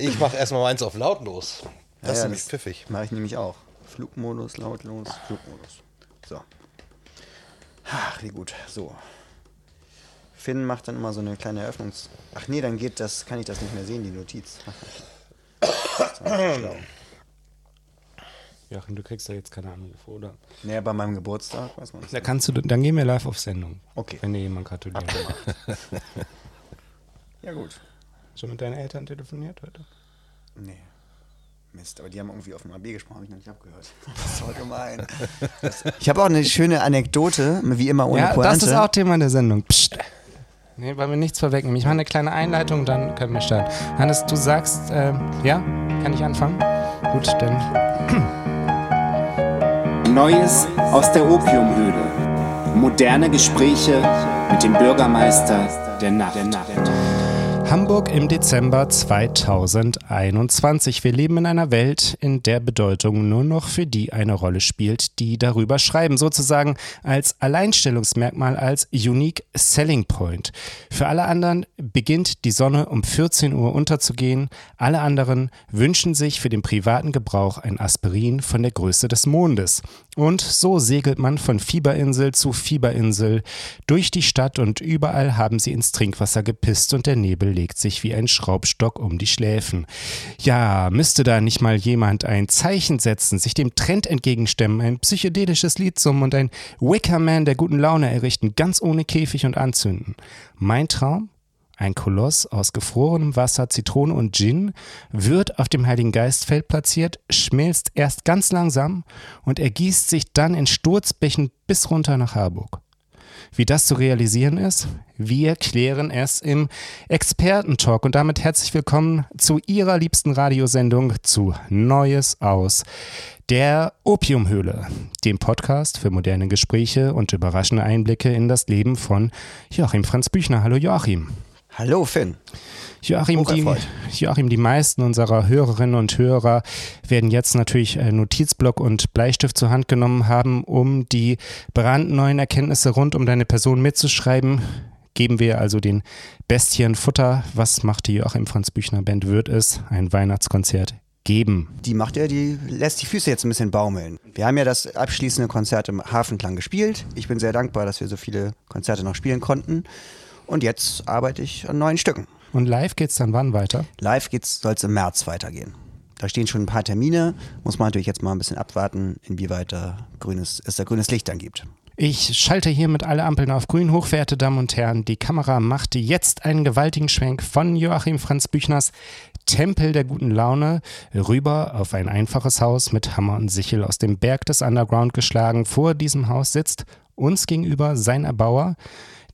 Ich mache erstmal meins auf lautlos. Das Ja, ist nämlich das pfiffig. Mache ich nämlich auch. Flugmodus, lautlos, Flugmodus. So. Ach, wie gut. So. Finn macht dann immer so eine kleine Eröffnungs... Ach nee, dann geht das, kann ich das nicht mehr sehen, die Notiz. Joachim, du kriegst ja jetzt keine Anrufe, oder? Naja, bei meinem Geburtstag, weiß man Da kannst du, dann gehen wir live auf Sendung. Okay. Wenn dir jemand gratulieren will. Ja, gut. Schon mit deinen Eltern telefoniert heute? Nee. Mist, aber die haben irgendwie auf dem AB gesprochen, habe ich noch nicht abgehört. Das ist voll gemein. Das, ich habe auch eine schöne Anekdote, wie immer ohne ja, Pointe. das ist auch Thema der Sendung. Psst. Nee, weil wir nichts vorwegnehmen. Ich mache eine kleine Einleitung, dann können wir starten. Hannes, du sagst, äh, ja, kann ich anfangen? Gut, dann Neues aus der Opiumhöhle. Moderne Gespräche mit dem Bürgermeister der Nacht. Hamburg im Dezember 2021. Wir leben in einer Welt, in der Bedeutung nur noch für die eine Rolle spielt, die darüber schreiben, sozusagen als Alleinstellungsmerkmal, als Unique Selling Point. Für alle anderen beginnt die Sonne um 14 Uhr unterzugehen. Alle anderen wünschen sich für den privaten Gebrauch ein Aspirin von der Größe des Mondes. Und so segelt man von Fieberinsel zu Fieberinsel durch die Stadt und überall haben sie ins Trinkwasser gepisst und der Nebel legt sich wie ein Schraubstock um die Schläfen. Ja, müsste da nicht mal jemand ein Zeichen setzen, sich dem Trend entgegenstemmen, ein psychedelisches Lied summen und ein Wickerman der guten Laune errichten, ganz ohne Käfig und anzünden. Mein Traum? Ein Koloss aus gefrorenem Wasser, Zitrone und Gin wird auf dem Heiligen Geistfeld platziert, schmilzt erst ganz langsam und ergießt sich dann in Sturzbächen bis runter nach Harburg. Wie das zu realisieren ist, wir klären es im Expertentalk und damit herzlich willkommen zu Ihrer liebsten Radiosendung zu Neues aus der Opiumhöhle, dem Podcast für moderne Gespräche und überraschende Einblicke in das Leben von Joachim Franz Büchner. Hallo Joachim. Hallo Finn. Joachim die. Joachim, die meisten unserer Hörerinnen und Hörer werden jetzt natürlich Notizblock und Bleistift zur Hand genommen haben, um die brandneuen Erkenntnisse rund um deine Person mitzuschreiben. Geben wir also den Bestien Futter. Was macht die Joachim Franz Büchner Band? Wird es ein Weihnachtskonzert geben? Die macht ja, die lässt die Füße jetzt ein bisschen baumeln. Wir haben ja das abschließende Konzert im Hafenklang gespielt. Ich bin sehr dankbar, dass wir so viele Konzerte noch spielen konnten. Und jetzt arbeite ich an neuen Stücken. Und live geht's dann wann weiter? Live soll es im März weitergehen. Da stehen schon ein paar Termine. Muss man natürlich jetzt mal ein bisschen abwarten, inwieweit da grünes, es da grünes Licht dann gibt. Ich schalte hiermit alle Ampeln auf grün, hochverehrte Damen und Herren. Die Kamera machte jetzt einen gewaltigen Schwenk von Joachim Franz Büchners Tempel der guten Laune rüber auf ein einfaches Haus mit Hammer und Sichel aus dem Berg des Underground geschlagen. Vor diesem Haus sitzt uns gegenüber sein Erbauer.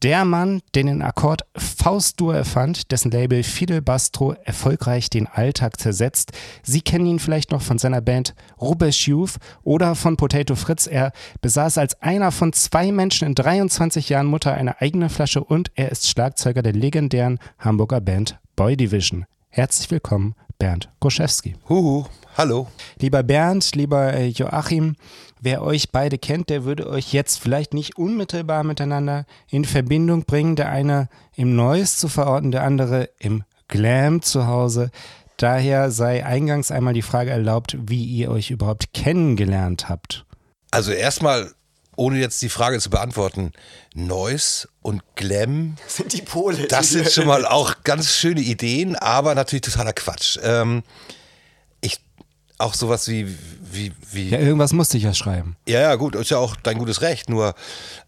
Der Mann, der den Akkord Faustdur erfand, dessen Label Fidel Bastro erfolgreich den Alltag zersetzt. Sie kennen ihn vielleicht noch von seiner Band Rubbish Youth oder von Potato Fritz. Er besaß als einer von zwei Menschen in 23 Jahren Mutter eine eigene Flasche und er ist Schlagzeuger der legendären Hamburger Band Boy Division. Herzlich willkommen, Bernd Koschewski. Huhu, hallo. Lieber Bernd, lieber äh, Joachim, wer euch beide kennt, der würde euch jetzt vielleicht nicht unmittelbar miteinander in Verbindung bringen. Der eine im Neues zu verorten, der andere im Glam zu Hause. Daher sei eingangs einmal die Frage erlaubt, wie ihr euch überhaupt kennengelernt habt. Also erstmal, ohne jetzt die Frage zu beantworten, Noise und Glam, Sind die Pole. das sind schon mal auch ganz schöne Ideen, aber natürlich totaler Quatsch. Ähm, auch sowas wie, wie, wie Ja, irgendwas musste ich ja schreiben. Ja, ja, gut, ist ja auch dein gutes Recht. Nur,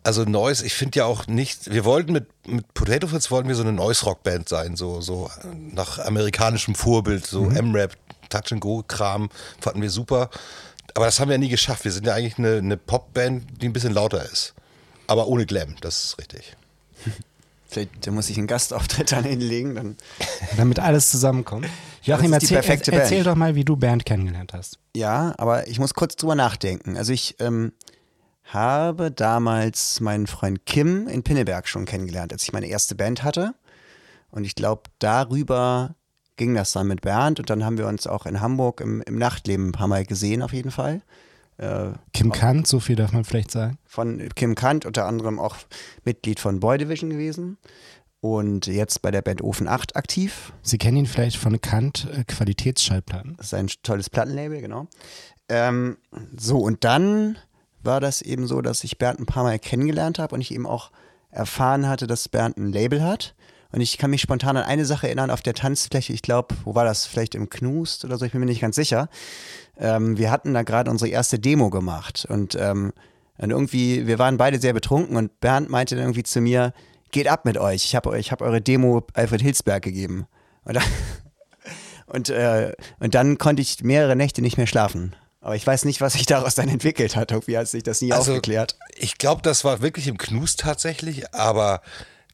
also Noise, ich finde ja auch nicht, wir wollten mit, mit Potato Fritz wollten wir so eine Noise-Rock-Band sein, so, so nach amerikanischem Vorbild, so M-Rap, Touch-and-Go-Kram, fanden wir super. Aber das haben wir ja nie geschafft. Wir sind ja eigentlich eine, eine Popband, die ein bisschen lauter ist. Aber ohne Glam, das ist richtig. Vielleicht da muss ich einen Gastauftritt dann hinlegen. Dann Damit alles zusammenkommt. Joachim, erzähl, erzähl Band. doch mal, wie du Bernd kennengelernt hast. Ja, aber ich muss kurz drüber nachdenken. Also ich ähm, habe damals meinen Freund Kim in Pinneberg schon kennengelernt, als ich meine erste Band hatte. Und ich glaube, darüber ging das dann mit Bernd. Und dann haben wir uns auch in Hamburg im, im Nachtleben ein paar Mal gesehen, auf jeden Fall. Äh, Kim Kant, so viel darf man vielleicht sagen. von Kim Kant, unter anderem auch Mitglied von Boy Division gewesen. und jetzt bei der Band Ofen 8 aktiv. Sie kennen ihn vielleicht von Kant äh, Qualitätsschallplatten. Das ist ein tolles Plattenlabel, genau. Ähm, so, und dann war das eben so, dass ich Bernd ein paar Mal kennengelernt habe und ich eben auch erfahren hatte, dass Bernd ein Label hat. Und ich kann mich spontan an eine Sache erinnern auf der Tanzfläche. Ich glaube, wo war das? Vielleicht im Knust oder so, ich bin mir nicht ganz sicher. Ähm, wir hatten da gerade unsere erste Demo gemacht und, ähm, und irgendwie, wir waren beide sehr betrunken und Bernd meinte dann irgendwie zu mir, geht ab mit euch. Ich habe ich hab eure Demo Alfred Hilsberg gegeben. Und, dann, und, äh, und dann konnte ich mehrere Nächte nicht mehr schlafen. Aber ich weiß nicht, was sich daraus dann entwickelt hat. Irgendwie hat sich das nie Also, aufgeklärt. Ich glaube, das war wirklich im Knus tatsächlich, aber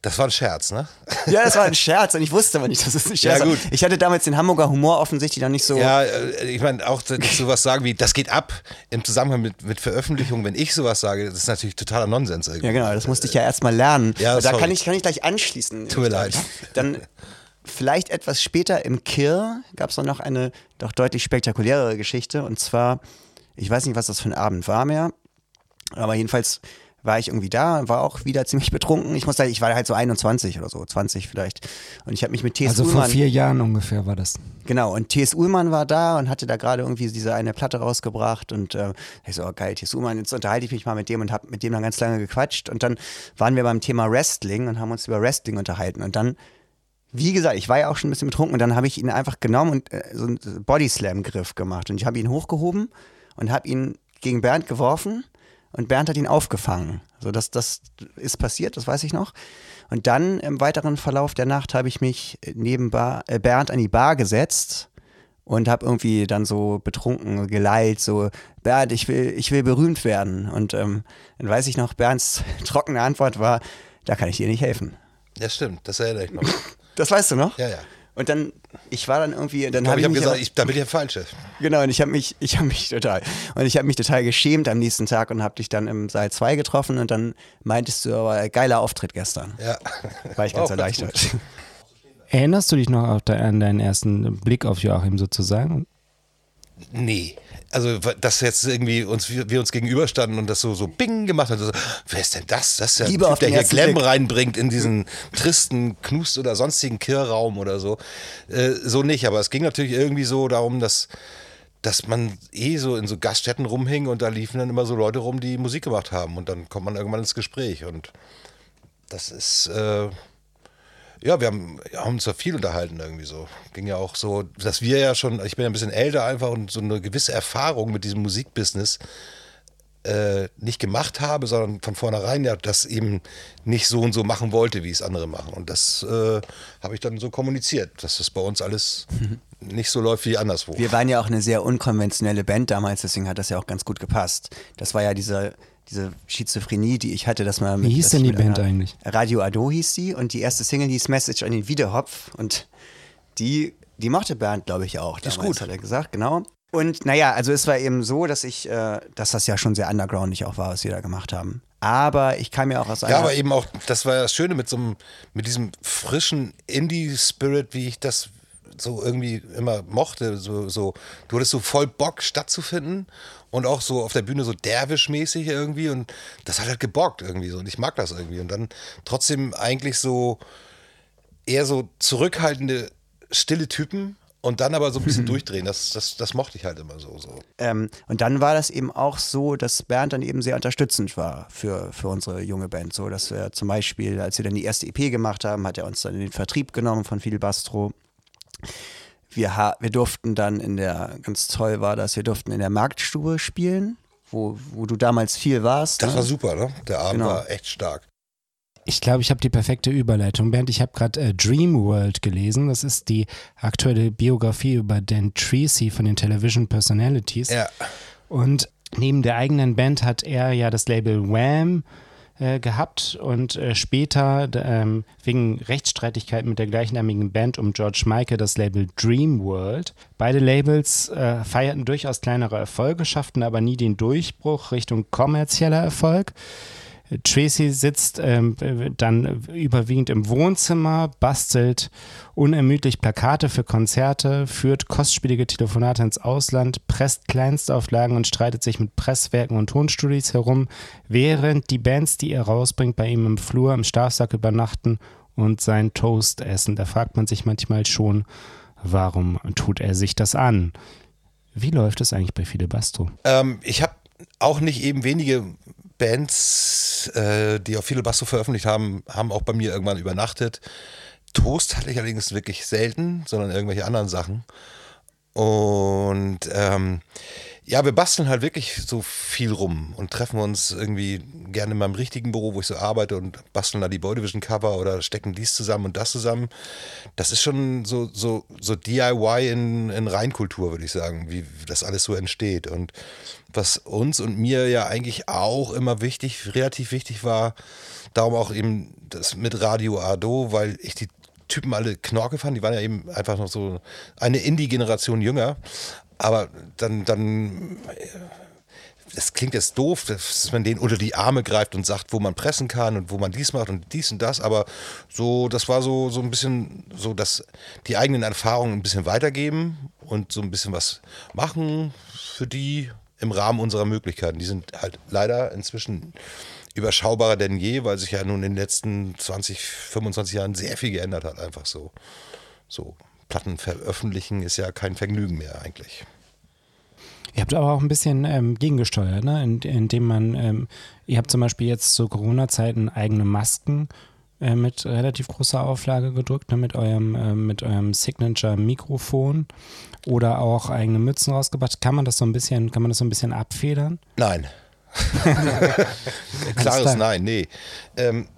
das war ein Scherz, ne? Ja, das war ein Scherz und ich wusste aber nicht, dass es ein Scherz Ja, war. gut. Ich hatte damals den Hamburger Humor offensichtlich noch nicht so. Ja, äh, ich meine, auch so- sowas sagen wie, das geht ab im Zusammenhang mit, mit Veröffentlichung, wenn ich sowas sage, das ist natürlich totaler Nonsens irgendwie. Ja, genau, das musste ich ja erstmal lernen. Ja, da kann ich, kann ich gleich anschließen. Tut mir leid. Dann vielleicht etwas später im Kirr gab es noch eine doch deutlich spektakulärere Geschichte. Und zwar, ich weiß nicht, was das für ein Abend war mehr, aber jedenfalls war ich irgendwie da, war auch wieder ziemlich betrunken. Ich muss sagen, ich war halt so 21 oder so, 20 vielleicht. Und ich habe mich mit T.S. Also vor Ullmann... vier Jahren ungefähr war das. Genau, und T.S. Ullmann war da und hatte da gerade irgendwie diese eine Platte rausgebracht und äh, ich so, oh, geil, T.S. Ullmann, jetzt unterhalte ich mich mal mit dem und habe mit dem dann ganz lange gequatscht und dann waren wir beim Thema Wrestling und haben uns über Wrestling unterhalten und dann, wie gesagt, ich war ja auch schon ein bisschen betrunken und dann habe ich ihn einfach genommen und äh, so einen Bodyslam-Griff gemacht und ich habe ihn hochgehoben und habe ihn gegen Bernd geworfen und Bernd hat ihn aufgefangen. So, das, das ist passiert, das weiß ich noch. Und dann im weiteren Verlauf der Nacht habe ich mich neben Bar, äh, Bernd an die Bar gesetzt und habe irgendwie dann so betrunken geleilt, so Bernd, ich will, ich will berühmt werden. Und ähm, dann weiß ich noch, Bernds trockene Antwort war, da kann ich dir nicht helfen. Ja, stimmt, das erinnere ich noch. Das weißt du noch? Ja, ja. Und dann, ich war dann irgendwie, dann Ich habe ich, ich habe mich gesagt, aber- ich, da bin ich der Falsche. Genau, und ich habe mich, ich habe mich total, und ich habe mich total geschämt am nächsten Tag und habe dich dann im Saal 2 getroffen und dann meintest du aber, geiler Auftritt gestern. Ja. War ich ganz Auch erleichtert. Erinnerst du dich noch auf de an deinen ersten Blick auf Joachim sozusagen? Nee. Also, dass jetzt irgendwie uns, wir, wir uns gegenüberstanden und das so, so bing gemacht hat. So, wer ist denn das? Das ist ja Liebe Typ, der hier Glam Blick. reinbringt in diesen tristen Knust oder sonstigen Kirrraum oder so. Äh, so nicht, aber es ging natürlich irgendwie so darum, dass, dass man eh so in so Gaststätten rumhing und da liefen dann immer so Leute rum, die Musik gemacht haben und dann kommt man irgendwann ins Gespräch und das ist, äh, ja, wir haben, haben uns da viel unterhalten irgendwie so. Ging ja auch so, dass wir ja schon, ich bin ja ein bisschen älter einfach und so eine gewisse Erfahrung mit diesem Musikbusiness äh, nicht gemacht habe, sondern von vornherein ja das eben nicht so und so machen wollte, wie es andere machen. Und das äh, habe ich dann so kommuniziert, dass das bei uns alles nicht so läuft wie anderswo. Wir waren ja auch eine sehr unkonventionelle Band damals, deswegen hat das ja auch ganz gut gepasst. Das war ja diese, diese Schizophrenie, die ich hatte, dass man mit, Wie hieß dass denn die mit Band eigentlich? Radio Ado hieß die und die erste Single hieß Message an den Wiederhopf und die, die mochte Bernd, glaube ich, auch. ist damals, gut. hat er gesagt, genau. Und naja, also es war eben so, dass ich, äh, dass das ja schon sehr undergroundig auch war, was wir da gemacht haben. Aber ich kam ja auch aus einer. Ja, aber eben auch, das war das Schöne mit so einem, mit diesem frischen Indie-Spirit, wie ich das so irgendwie immer mochte. So, so, du hattest so voll Bock stattzufinden und auch so auf der Bühne so derwischmäßig irgendwie und das hat halt gebockt irgendwie so und ich mag das irgendwie und dann trotzdem eigentlich so eher so zurückhaltende, stille Typen und dann aber so ein bisschen durchdrehen. Das, das, das mochte ich halt immer so. so. Ähm, und dann war das eben auch so, dass Bernd dann eben sehr unterstützend war für, für unsere junge Band. So, dass wir zum Beispiel, als wir dann die erste EP gemacht haben, hat er uns dann in den Vertrieb genommen von Fidel Bastro. Wir, ha wir durften dann in der, ganz toll war das, wir durften in der Marktstube spielen, wo, wo du damals viel warst. Das ne? war super, ne? Der Abend Genau. war echt stark. Ich glaube, ich habe die perfekte Überleitung. Bernd, ich habe gerade äh, Dream World gelesen. Das ist die aktuelle Biografie über Dan Treacy von den Television Personalities. Ja. Und neben der eigenen Band hat er ja das Label Wham äh, gehabt und äh, später ähm, wegen Rechtsstreitigkeiten mit der gleichnamigen Band um George Michael das Label Dream World. Beide Labels äh, feierten durchaus kleinere Erfolge, schafften aber nie den Durchbruch Richtung kommerzieller Erfolg. Tracy sitzt ähm, dann überwiegend im Wohnzimmer, bastelt unermüdlich Plakate für Konzerte, führt kostspielige Telefonate ins Ausland, presst Kleinstauflagen und streitet sich mit Presswerken und Tonstudios herum, während die Bands, die er rausbringt, bei ihm im Flur im Schlafsack übernachten und sein Toast essen. Da fragt man sich manchmal schon, warum tut er sich das an? Wie läuft es eigentlich bei Fide Bastro? Ähm, ich habe auch nicht eben wenige Bands, äh, die auf Fide Bastro veröffentlicht haben, haben auch bei mir irgendwann übernachtet. Toast hatte ich allerdings wirklich selten, sondern irgendwelche anderen Sachen. Und ähm, ja, wir basteln halt wirklich so viel rum und treffen uns irgendwie gerne in meinem richtigen Büro, wo ich so arbeite und basteln da die Boy Division Cover oder stecken dies zusammen und das zusammen. Das ist schon so, so, so DIY in, in Reinkultur, würde ich sagen, wie das alles so entsteht. Und was uns und mir ja eigentlich auch immer wichtig, relativ wichtig war, darum auch eben das mit Radio Ado, weil ich die Typen alle Knorke fand, die waren ja eben einfach noch so eine Indie-Generation jünger. Aber dann, dann, das klingt jetzt doof, dass man denen unter die Arme greift und sagt, wo man pressen kann und wo man dies macht und dies und das. Aber so, das war so, so ein bisschen so, dass die eigenen Erfahrungen ein bisschen weitergeben und so ein bisschen was machen für die im Rahmen unserer Möglichkeiten. Die sind halt leider inzwischen überschaubarer denn je, weil sich ja nun in den letzten 20, 25 Jahren sehr viel geändert hat, einfach so. So Platten veröffentlichen ist ja kein Vergnügen mehr eigentlich. Ihr habt aber auch ein bisschen ähm, gegengesteuert, ne? indem in man, ähm, ihr habt zum Beispiel jetzt zu Corona-Zeiten eigene Masken äh, mit relativ großer Auflage gedrückt, ne? mit eurem, äh, mit eurem Signature-Mikrofon oder auch eigene Mützen rausgebracht. Kann man das so ein bisschen, kann man das so ein bisschen abfedern? Nein. Klares Nein, nee. Ähm,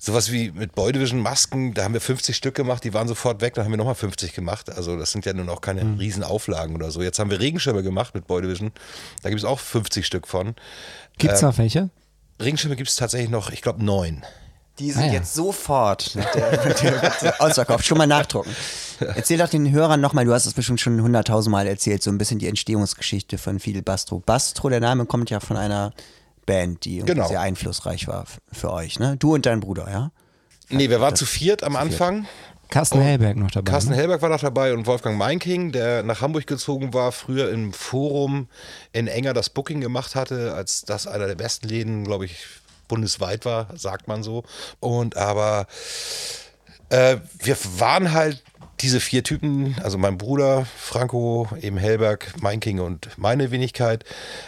sowas wie mit Boy Division Masken, da haben wir 50 Stück gemacht, die waren sofort weg, dann haben wir nochmal 50 gemacht. Also das sind ja nun auch keine mhm. Riesenauflagen oder so. Jetzt haben wir Regenschirme gemacht mit Boy Division, da gibt es auch 50 Stück von. Gibt es ähm, noch welche? Regenschirme gibt es tatsächlich noch, ich glaube, neun. Die sind ah, ja. jetzt sofort mit der, mit der ausverkauft. Schon mal nachdrucken. Erzähl doch den Hörern nochmal, du hast es bestimmt schon hunderttausendmal erzählt, so ein bisschen die Entstehungsgeschichte von Fidel Bastro. Bastro, der Name kommt ja von einer Band, die genau. sehr einflussreich war für euch, ne? Du und dein Bruder, ja? Nee, wir waren zu viert am Anfang. Carsten Hellberg noch dabei. Carsten ne? Hellberg war noch dabei und Wolfgang Meinking, der nach Hamburg gezogen war, früher im Forum in Enger das Booking gemacht hatte, als das einer der besten Läden, glaube ich, bundesweit war, sagt man so. Und aber äh, wir waren halt diese vier Typen, also mein Bruder, Franco, eben Hellberg, mein King und meine Wenigkeit,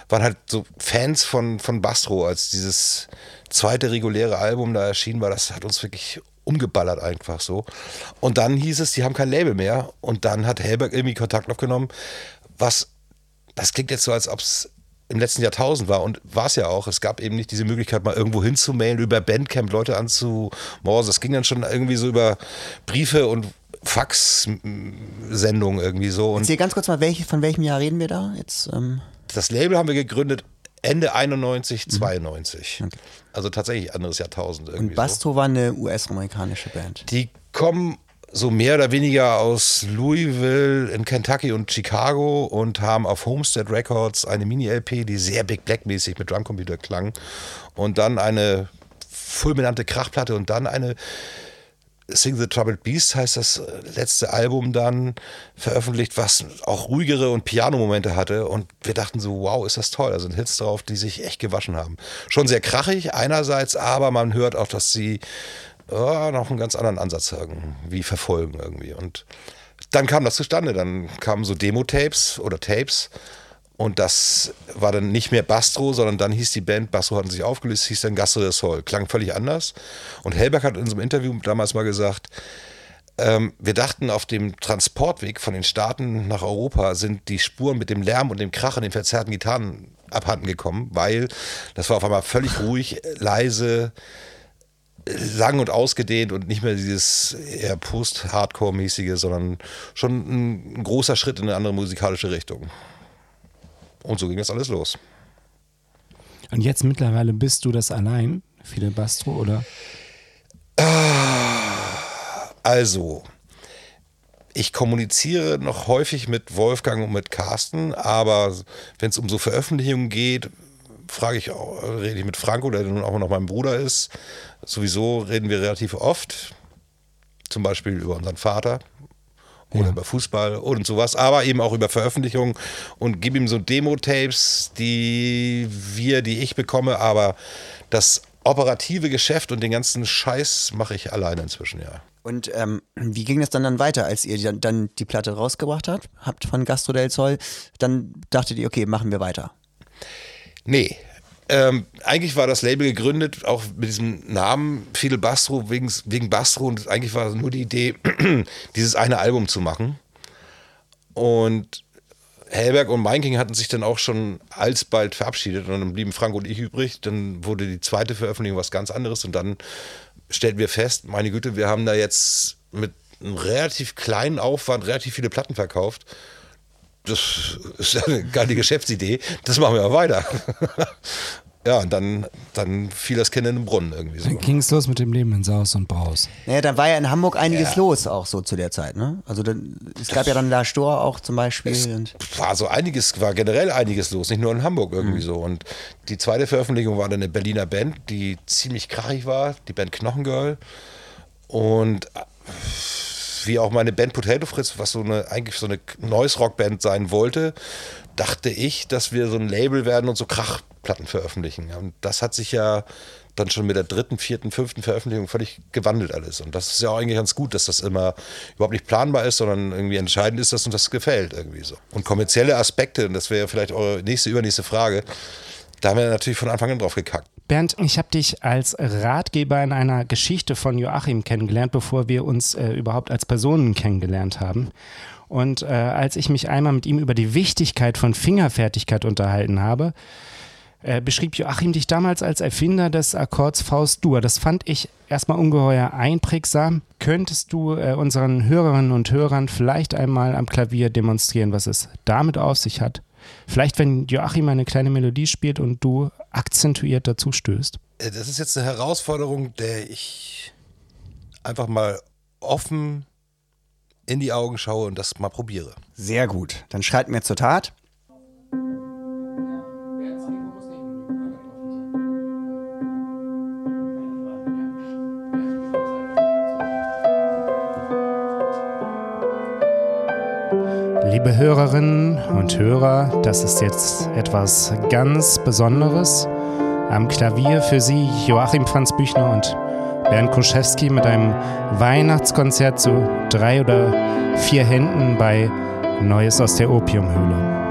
waren halt so Fans von, von Bastro, als dieses zweite reguläre Album da erschienen war. Das hat uns wirklich umgeballert einfach so. Und dann hieß es, die haben kein Label mehr. Und dann hat Hellberg irgendwie Kontakt aufgenommen, was, das klingt jetzt so, als ob es im letzten Jahrtausend war und war es ja auch. Es gab eben nicht diese Möglichkeit, mal irgendwo hinzumailen, über Bandcamp Leute anzumorsen. Das ging dann schon irgendwie so über Briefe und Fax-Sendung irgendwie so. Und Erzähl ganz kurz mal, welche, von welchem Jahr reden wir da jetzt? Ähm das Label haben wir gegründet Ende 91, 92. Mhm. Okay. Also tatsächlich anderes Jahrtausend irgendwie. Und Basto so. war eine US-amerikanische Band. Die kommen so mehr oder weniger aus Louisville in Kentucky und Chicago und haben auf Homestead Records eine Mini-LP, die sehr Big Black-mäßig mit Drumcomputer klang. Und dann eine fulminante Krachplatte und dann eine Sing the Troubled Beast heißt das äh, letzte Album dann veröffentlicht, was auch ruhigere und Piano-Momente hatte. Und wir dachten so, wow, ist das toll. Da sind Hits drauf, die sich echt gewaschen haben. Schon sehr krachig einerseits, aber man hört auch, dass sie oh, noch einen ganz anderen Ansatz haben, wie verfolgen irgendwie. Und dann kam das zustande. Dann kamen so Demo-Tapes oder Tapes und das war dann nicht mehr Bastro, sondern dann hieß die Band, Bastro hatten sich aufgelöst, hieß dann Gastro del Sol. Klang völlig anders. Und Hellberg hat in einem Interview damals mal gesagt, ähm, wir dachten, auf dem Transportweg von den Staaten nach Europa sind die Spuren mit dem Lärm und dem Krach und den verzerrten Gitarren abhanden gekommen, weil das war auf einmal völlig ruhig, leise, lang und ausgedehnt und nicht mehr dieses eher Post-Hardcore-mäßige, sondern schon ein großer Schritt in eine andere musikalische Richtung. Und so ging das alles los. Und jetzt mittlerweile bist du das allein, Fidel Bastro, oder? Also, ich kommuniziere noch häufig mit Wolfgang und mit Carsten, aber wenn es um so Veröffentlichungen geht, frage ich auch, rede ich mit Franco, der nun auch noch mein Bruder ist. Sowieso reden wir relativ oft, zum Beispiel über unseren Vater, oder ja. über Fußball und sowas, aber eben auch über Veröffentlichungen und gib ihm so Demo-Tapes, die wir, die ich bekomme, aber das operative Geschäft und den ganzen Scheiß mache ich alleine inzwischen, ja. Und ähm, wie ging es dann dann weiter, als ihr dann, dann die Platte rausgebracht habt, habt von Gastro del Sol? Dann dachtet ihr, okay, machen wir weiter. Nee. Ähm, eigentlich war das Label gegründet, auch mit diesem Namen Fidel Bastro, wegen, wegen Bastro. Und eigentlich war nur die Idee, dieses eine Album zu machen. Und Hellberg und Meinking hatten sich dann auch schon alsbald verabschiedet und dann blieben Frank und ich übrig. Dann wurde die zweite Veröffentlichung was ganz anderes und dann stellten wir fest, meine Güte, wir haben da jetzt mit einem relativ kleinen Aufwand relativ viele Platten verkauft. Das ist eine geile Geschäftsidee. Das machen wir mal weiter. ja, und dann, dann fiel das Kind in den Brunnen irgendwie so. Dann ging es los mit dem Leben in Saus und Braus. Naja, dann war ja in Hamburg einiges Ja. los auch so zu der Zeit, ne? Also dann, es gab ja dann La Stor auch zum Beispiel. und war so einiges, war generell einiges los, nicht nur in Hamburg irgendwie so. Und die zweite Veröffentlichung war dann eine Berliner Band, die ziemlich krachig war, die Band Knochengirl. Und äh, wie auch meine Band Potato Fritz, was so eine eigentlich so eine Noise Rock Band sein wollte, dachte ich, dass wir so ein Label werden und so Krachplatten veröffentlichen. Und das hat sich ja dann schon mit der dritten, vierten, fünften Veröffentlichung völlig gewandelt alles. Und das ist ja auch eigentlich ganz gut, dass das immer überhaupt nicht planbar ist, sondern irgendwie entscheidend ist, dass uns das gefällt irgendwie so. Und kommerzielle Aspekte, und das wäre vielleicht eure nächste, übernächste Frage, da haben wir natürlich von Anfang an drauf gekackt. Bernd, ich habe dich als Ratgeber in einer Geschichte von Joachim kennengelernt, bevor wir uns äh, überhaupt als Personen kennengelernt haben. Und äh, als ich mich einmal mit ihm über die Wichtigkeit von Fingerfertigkeit unterhalten habe, äh, beschrieb Joachim dich damals als Erfinder des Akkords Faust-Dur. Das fand ich erstmal ungeheuer einprägsam. Könntest du äh, unseren Hörerinnen und Hörern vielleicht einmal am Klavier demonstrieren, was es damit auf sich hat? Vielleicht, wenn Joachim eine kleine Melodie spielt und du akzentuiert dazu stößt. Äh, Das ist jetzt eine Herausforderung, der ich einfach mal offen in die Augen schaue und das mal probiere. Sehr gut. Dann schreiten wir zur Tat. Liebe Hörerinnen und Hörer, das ist jetzt etwas ganz Besonderes. Am Klavier für Sie Joachim Franz Büchner und Bernd Kuschewski mit einem Weihnachtskonzert zu drei oder vier Händen bei Neues aus der Opiumhöhle.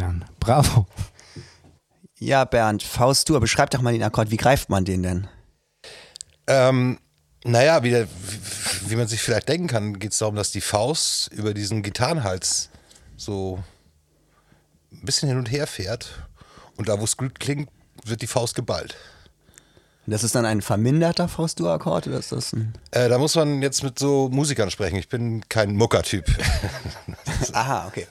Herren. Bravo. Ja, Bernd, Faust-Dur, beschreib doch mal den Akkord. Wie greift man den denn? Ähm, naja, wie, der, wie man sich vielleicht denken kann, geht es darum, dass die Faust über diesen Gitarrenhals so ein bisschen hin und her fährt. Und da, wo es gut klingt, wird die Faust geballt. Das ist dann ein verminderter Faust-Dur-Akkord oder ist das ein. Äh, da muss man jetzt mit so Musikern sprechen. Ich bin kein Muckertyp. Aha, okay.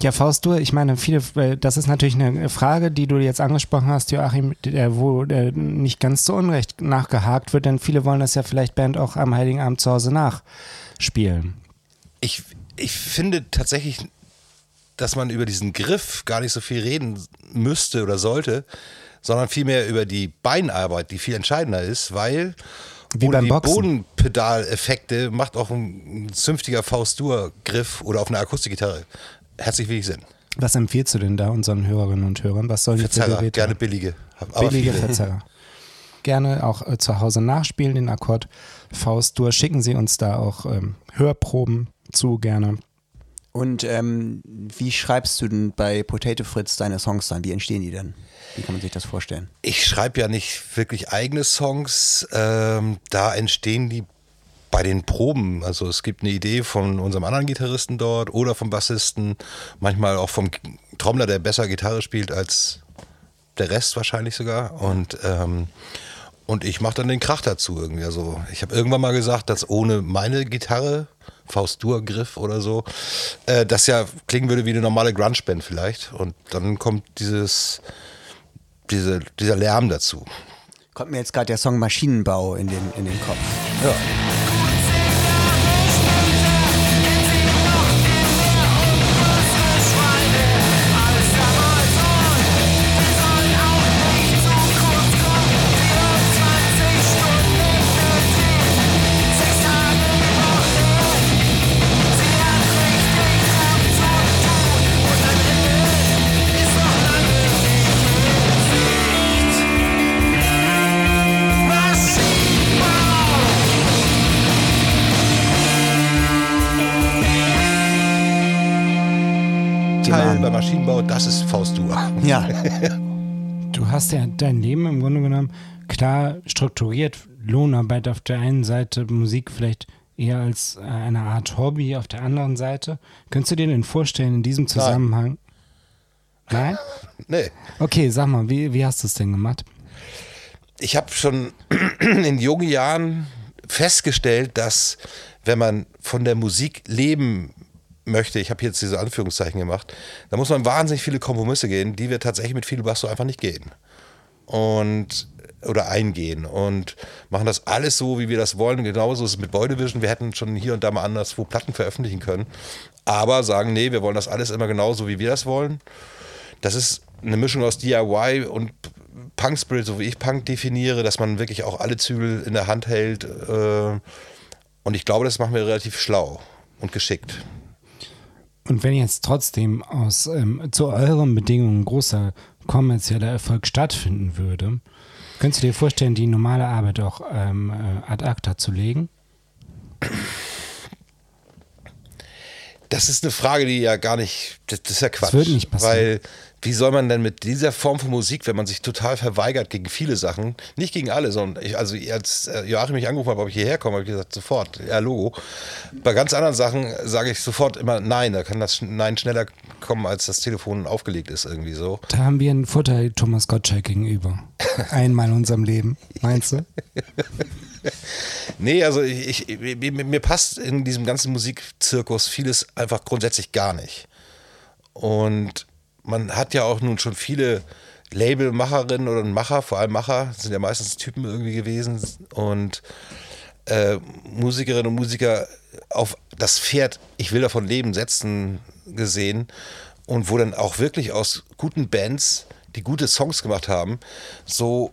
Ja, Faust, du, ich meine, viele, äh, das ist natürlich eine Frage, die du jetzt angesprochen hast, Joachim, der, wo der nicht ganz so unrecht nachgehakt wird, denn viele wollen das ja vielleicht Band auch am Heiligen Abend zu Hause nachspielen. Ich, ich finde tatsächlich, dass man über diesen Griff gar nicht so viel reden müsste oder sollte, sondern vielmehr über die Beinarbeit, die viel entscheidender ist, weil, Wie ohne die. Bodenpedaleffekte macht auch ein, ein zünftiger Faust-Dur-Griff oder auf einer Akustikgitarre herzlich wenig Sinn. Was empfiehlst du denn da unseren Hörerinnen und Hörern? Was sollen die Verzerrer, Geräte? gerne billige. Aber Billige viele. Verzerrer. Gerne auch äh, zu Hause nachspielen, den Akkord Faust-Dur. Schicken Sie uns da auch ähm, Hörproben zu, gerne. Und ähm, wie schreibst du denn bei Potato Fritz deine Songs dann? Wie entstehen die denn? Wie kann man sich das vorstellen? Ich schreibe ja nicht wirklich eigene Songs. Ähm, da entstehen die bei den Proben. Also es gibt eine Idee von unserem anderen Gitarristen dort oder vom Bassisten, manchmal auch vom Trommler, der besser Gitarre spielt als der Rest wahrscheinlich sogar. Und ähm, und ich mache dann den Krach dazu irgendwie. Also ich habe irgendwann mal gesagt, dass ohne meine Gitarre, Faust-Dur-Griff oder so, äh, das ja klingen würde wie eine normale Grunge-Band vielleicht. Und dann kommt dieses, diese, dieser Lärm dazu. Kommt mir jetzt gerade der Song Maschinenbau in den, in den Kopf. Ja. Ja, Du hast ja dein Leben im Grunde genommen klar strukturiert. Lohnarbeit auf der einen Seite, Musik vielleicht eher als äh, eine Art Hobby auf der anderen Seite. Könntest du dir denn vorstellen, in diesem Zusammenhang? Nein? Nee. Okay, sag mal, wie, wie hast du es denn gemacht? ich habe schon in jungen Jahren festgestellt, dass wenn man von der Musik leben möchte, ich habe jetzt diese Anführungszeichen gemacht, da muss man wahnsinnig viele Kompromisse gehen, die wir tatsächlich mit Fidel Basso einfach nicht gehen. Und oder eingehen und machen das alles so, wie wir das wollen. Genauso ist es mit Boy Division. Wir hätten schon hier und da mal anderswo Platten veröffentlichen können. Aber sagen, nee, wir wollen das alles immer genauso, wie wir das wollen. Das ist eine Mischung aus DIY und Punk Spirit, so wie ich Punk definiere, dass man wirklich auch alle Zügel in der Hand hält. Äh, und ich glaube, das machen wir relativ schlau und geschickt. Und wenn jetzt trotzdem aus ähm, zu euren Bedingungen großer kommerzieller Erfolg stattfinden würde, könntest du dir vorstellen, die normale Arbeit auch ähm, äh, ad acta zu legen? Das ist eine Frage, die ja gar nicht, das, das ist ja Quatsch. wird nicht passieren. Weil, wie soll man denn mit dieser Form von Musik, wenn man sich total verweigert gegen viele Sachen, nicht gegen alle, sondern ich, also als äh, Joachim mich angerufen hat, ob ich hierher komme, habe ich gesagt, sofort, ja, Logo. Bei ganz anderen Sachen sage ich sofort immer Nein, da kann das Nein schneller kommen, als das Telefon aufgelegt ist, irgendwie so. Da haben wir einen Vorteil Thomas Gottschalk gegenüber. Einmal in unserem Leben, meinst du? Nee, also ich, ich, mir, mir passt in diesem ganzen Musikzirkus vieles einfach grundsätzlich gar nicht. Und man hat ja auch nun schon viele Labelmacherinnen oder Macher, vor allem Macher, sind ja meistens Typen irgendwie gewesen und äh, Musikerinnen und Musiker auf das Pferd, ich will davon leben, setzen gesehen und wo dann auch wirklich aus guten Bands, die gute Songs gemacht haben, so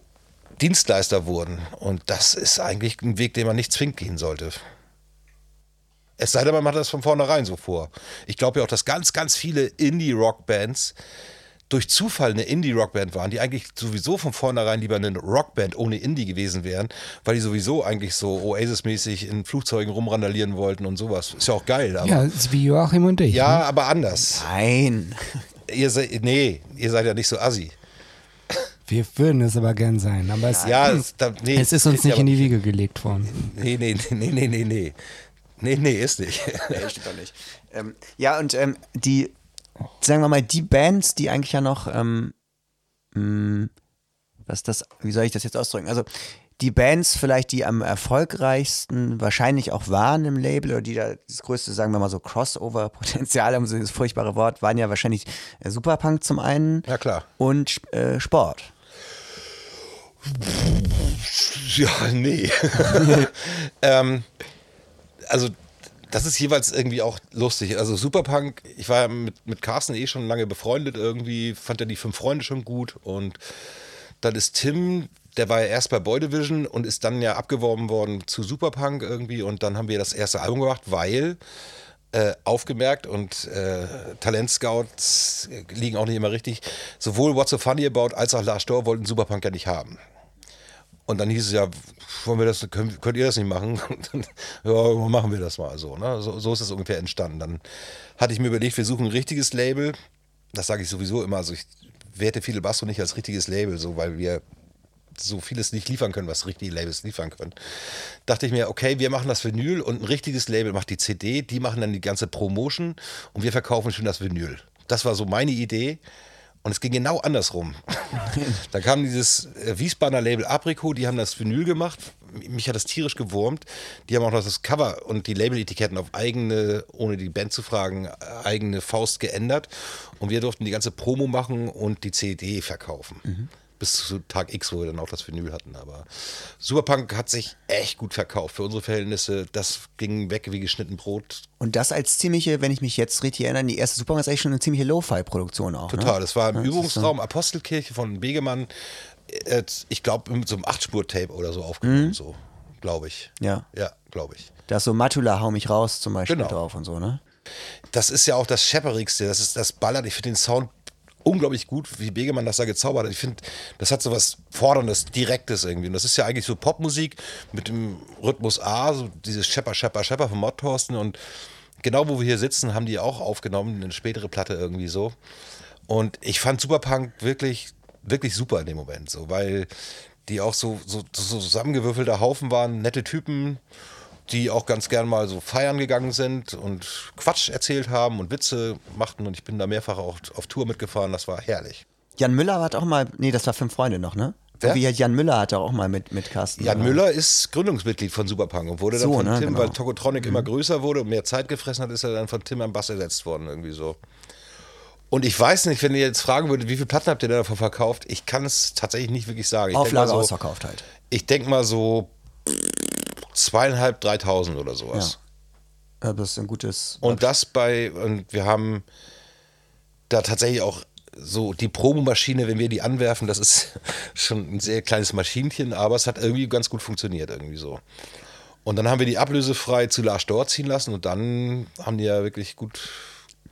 Dienstleister wurden. Und das ist eigentlich ein Weg, den man nicht zwingend gehen sollte. Es sei denn, man macht das von vornherein so vor. Ich glaube ja auch, dass ganz, ganz viele Indie-Rock-Bands durch Zufall eine Indie-Rockband waren, die eigentlich sowieso von vornherein lieber eine Rockband ohne Indie gewesen wären, weil die sowieso eigentlich so Oasis-mäßig in Flugzeugen rumrandalieren wollten und sowas. Ist ja auch geil, aber. Ja, ist wie Joachim und ich. Ja, Ne? aber anders. nein. Ihr seid, nee, ihr seid ja nicht so assi. Wir würden es aber gern sein. Aber es, Ja, es, da, nee, es ist uns nicht in die Wiege gelegt worden. Nee, nee, nee, nee, nee, nee. Nee, nee, ist nicht. Nee, stimmt doch nicht. Ähm, ja, und ähm, die, sagen wir mal, die Bands, die eigentlich ja noch, ähm, mh, was das, wie soll ich das jetzt ausdrücken? Also die Bands vielleicht, die am erfolgreichsten wahrscheinlich auch waren im Label oder die da das größte, sagen wir mal so, Crossover-Potenzial haben, so dieses furchtbare Wort, waren ja wahrscheinlich äh, Superpunk zum einen Ja, klar. und äh, Sport. Ja, nee. ähm, also, das ist jeweils irgendwie auch lustig. Also, Superpunk, ich war ja mit, mit Carsten eh schon lange befreundet irgendwie, fand ja die fünf Freunde schon gut und Dann ist Tim, der war ja erst bei Boy Division und ist dann ja abgeworben worden zu Superpunk irgendwie. Und dann haben wir das erste Album gemacht, weil äh, aufgemerkt und äh, Talentscouts liegen auch nicht immer richtig. Sowohl What's So Funny About als auch Last Door wollten Superpunk ja nicht haben. Und dann hieß es ja, wollen wir das, könnt, könnt ihr das nicht machen? Ja, machen wir das mal so, ne? so. So ist es ungefähr entstanden. Dann hatte ich mir überlegt, wir suchen ein richtiges Label. Das sage ich sowieso immer. Also ich werte Fidel Basso nicht als richtiges Label, so weil wir so vieles nicht liefern können, was richtige Labels liefern können. Dachte ich mir, okay, wir machen das Vinyl und ein richtiges Label macht die CD, die machen dann die ganze Promotion und wir verkaufen schon das Vinyl. Das war so meine Idee. Und es ging genau andersrum. da kam dieses äh, Wiesbadener Label Aprico, die haben das Vinyl gemacht. Mich hat das tierisch gewurmt. Die haben auch noch das Cover und die Label-Etiketten auf eigene, ohne die Band zu fragen, eigene Faust geändert. Und wir durften die ganze Promo machen und die CD verkaufen. Mhm bis zu Tag X, wo wir dann auch das Vinyl hatten. Aber Superpunk hat sich echt gut verkauft für unsere Verhältnisse. Das ging weg wie geschnitten Brot. Und das als ziemliche, wenn ich mich jetzt richtig erinnere, die erste Superpunk ist eigentlich schon eine ziemliche Lo-Fi-Produktion auch. Total, ne? das war im Ja, Übungsraum Apostelkirche von Begemann. Äh, Ich glaube, mit so einem Achtspur-Tape oder so aufgenommen, so, glaube ich. Ja. Ja, glaube ich. Da ist so Matula, hau mich raus zum Beispiel Genau. drauf und so, ne? Das ist ja auch das Schepperigste, das ist das Ballert. Ich finde den Sound unglaublich gut, wie Begemann das da gezaubert hat. Ich finde, das hat so was Forderndes, Direktes irgendwie. Und das ist ja eigentlich so Popmusik mit dem Rhythmus A, so dieses Schepper, Schepper, Schepper von Mod Thorsten. Und genau wo wir hier sitzen, haben die auch aufgenommen, eine spätere Platte irgendwie so. Und ich fand Superpunk wirklich, wirklich super in dem Moment, so, weil die auch so, so, so zusammengewürfelter Haufen waren, nette Typen, die auch ganz gern mal so feiern gegangen sind und Quatsch erzählt haben und Witze machten. Und ich bin da mehrfach auch auf Tour mitgefahren, das war herrlich. Jan Müller hat auch mal, nee, das war Fünf Freunde noch, ne? Wer? Wie Jan Müller hat auch mal mit, mit Carsten. Jan Müller ist Gründungsmitglied von Superpunk und wurde dann So, von ne, Tim, genau. weil Tokotronic immer größer wurde und mehr Zeit gefressen hat, ist er dann von Tim am Bass ersetzt worden, irgendwie so. Und ich weiß nicht, wenn ihr jetzt fragen würdet, wie viele Platten habt ihr da davon verkauft? Ich kann es tatsächlich nicht wirklich sagen. Ich Auflage so, ausverkauft halt. Ich denke mal so zweieinhalb, dreitausend oder sowas. Ja, das ist ein gutes. Und das bei, und wir haben da tatsächlich auch so die Promomaschine, wenn wir die anwerfen, das ist schon ein sehr kleines Maschinchen, aber es hat irgendwie ganz gut funktioniert, irgendwie so. Und dann haben wir die ablösefrei zu Lars Dort ziehen lassen und dann haben die ja wirklich gut,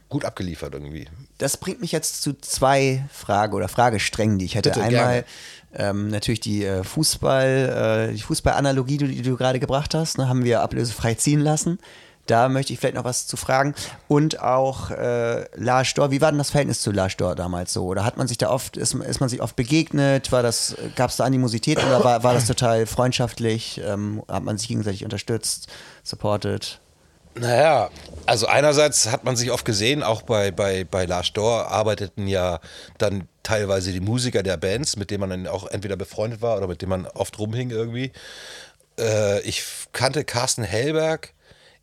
gut abgeliefert irgendwie. Das bringt mich jetzt zu zwei Fragen oder Fragesträngen, die ich hätte. Bitte, Einmal ähm, natürlich die äh, Fußball, äh, die Fußballanalogie, die, die du gerade gebracht hast, ne, haben wir ablösefrei ziehen lassen. Da möchte ich vielleicht noch was zu fragen. Und auch äh, Lars Storr, wie war denn das Verhältnis zu Lars Storr damals so? Oder hat man sich da oft, ist, ist man sich oft begegnet? War das, gab es da Animosität oder war, war das total freundschaftlich? Ähm, hat man sich gegenseitig unterstützt, supported? Naja, also einerseits hat man sich oft gesehen, auch bei, bei, bei Lars Dor arbeiteten ja dann teilweise die Musiker der Bands, mit denen man dann auch entweder befreundet war oder mit denen man oft rumhing irgendwie. Äh, ich kannte Carsten Hellberg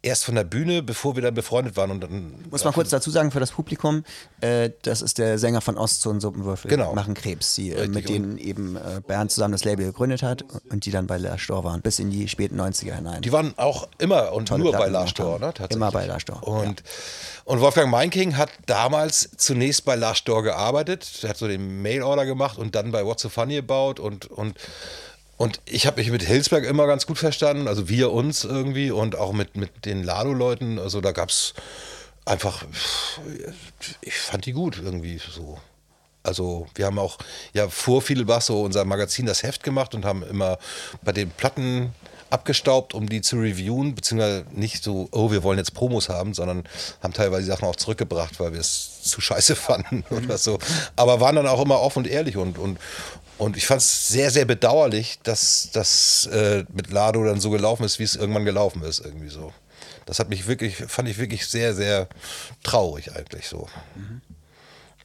erst von der Bühne, bevor wir dann befreundet waren. Und dann Muss man kurz dazu sagen für das Publikum, äh, das ist der Sänger von Ostzone Suppenwürfel, Genau. machen Krebs, die, äh, mit denen eben äh, Bernd zusammen das Label gegründet hat und die dann bei Lars Storr waren, bis in die späten 90er hinein. Die waren auch immer und Tolle nur bei Platten Lars gemacht Dor, haben. ne? Tatsächlich. Immer bei Lars Storr, Und, und Wolfgang Meinking hat damals zunächst bei Lars Dor gearbeitet, hat so den Mail-Order gemacht und dann bei What's So Funny About und, und, und ich habe mich mit Hilsberg immer ganz gut verstanden, also wir uns irgendwie und auch mit, mit den Lado-Leuten, also da gab es einfach, ich fand die gut irgendwie so. Also wir haben auch ja vor Fidel Basso unser Magazin das Heft gemacht und haben immer bei den Platten abgestaubt, um die zu reviewen, beziehungsweise nicht so, oh, wir wollen jetzt Promos haben, sondern haben teilweise Sachen auch zurückgebracht, weil wir es zu scheiße fanden oder so. Aber waren dann auch immer offen und ehrlich und, und, und ich fand es sehr, sehr bedauerlich, dass das äh, mit Lado dann so gelaufen ist, wie es irgendwann gelaufen ist, irgendwie so. Das hat mich wirklich, fand ich wirklich sehr, sehr traurig eigentlich so.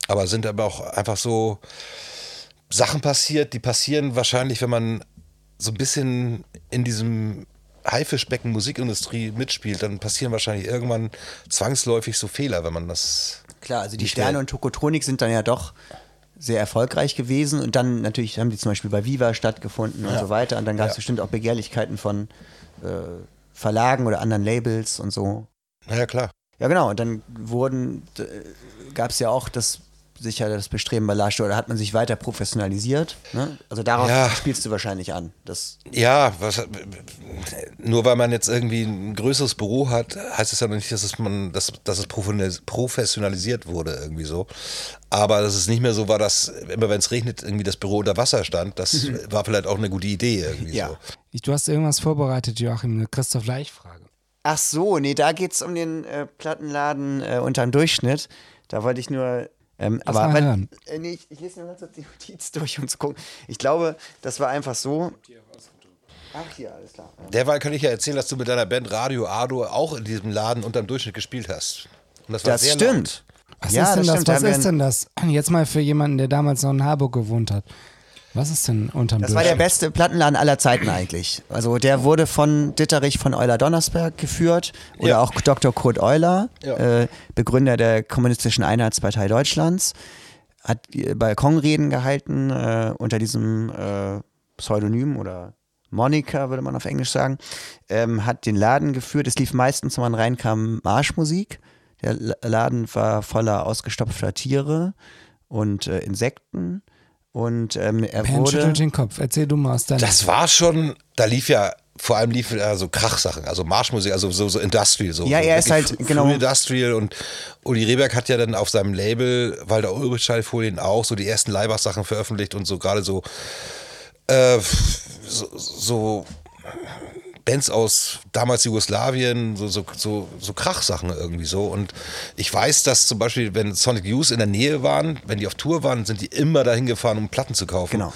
Aber sind aber auch einfach so Sachen passiert, die passieren wahrscheinlich, wenn man so ein bisschen in diesem Haifischbecken Musikindustrie mitspielt, dann passieren wahrscheinlich irgendwann zwangsläufig so Fehler, wenn man das. Klar, also die Sterne und Tokotronik sind dann ja doch sehr erfolgreich gewesen und dann natürlich haben die zum Beispiel bei Viva stattgefunden und Ja. so weiter und dann gab es Ja. bestimmt auch Begehrlichkeiten von äh, Verlagen oder anderen Labels und so. Naja, klar. Ja, genau. Und dann wurden, gab es ja auch das sicher das Bestreben bei Lars oder hat man sich weiter professionalisiert? Ne? Also darauf Ja. spielst du wahrscheinlich an. Das, Ja, was, nur weil man jetzt irgendwie ein größeres Büro hat, heißt es ja noch nicht, dass es, man, dass, dass es professionalis- professionalisiert wurde irgendwie so. Aber dass es nicht mehr so war, dass immer wenn es regnet, irgendwie das Büro unter Wasser stand. Das war vielleicht auch eine gute Idee irgendwie Ja. so. Ich, du hast irgendwas vorbereitet, Joachim, eine Christoph Leich-Frage. Ach so, nee, da geht es um den äh, Plattenladen äh, unterm Durchschnitt. Da wollte ich nur. Ähm, Lass aber mal weil- äh, nee, ich, ich lese nur ganz kurz die Notiz durch, um zu gucken. Ich glaube, das war einfach so. Ach hier, alles klar. Derweil kann ich ja erzählen, dass du mit deiner Band Radio Ado auch in diesem Laden unterm Durchschnitt gespielt hast. Und das war Das sehr stimmt. Was Ja, ist denn das das? Was ist denn das? Jetzt mal für jemanden, der damals noch in Harburg gewohnt hat. Was ist denn unterm Das war der beste Plattenladen aller Zeiten eigentlich. Also der wurde von Ditterich von Euler Donnersberg geführt oder Ja. auch Dr. Kurt Euler, Ja. äh, Begründer der Kommunistischen Einheitspartei Deutschlands, hat äh, Balkonreden gehalten äh, unter diesem äh, Pseudonym oder Monika, würde man auf Englisch sagen, ähm, hat den Laden geführt. Es lief meistens, wenn man reinkam, Marschmusik. Der La- Laden war voller ausgestopfter Tiere und äh, Insekten. Und ähm, er Ben wurde. schüttelt den Kopf. Erzähl du mal aus deiner Das war schon, da lief ja, vor allem lief ja so Krachsachen, also Marschmusik, also so, so Industrial. So, Ja, so er ist halt, genau. Industrial und Uli Rehberg hat ja dann auf seinem Label, weil der Ulrichschallfolien auch so die ersten Leibach-Sachen veröffentlicht und so gerade so, äh, so, so Bands aus damals Jugoslawien, so, so, so, so Krachsachen irgendwie so. Und ich weiß, dass zum Beispiel, wenn Sonic Youth in der Nähe waren, wenn die auf Tour waren, sind die immer dahin gefahren, um Platten zu kaufen. Genau.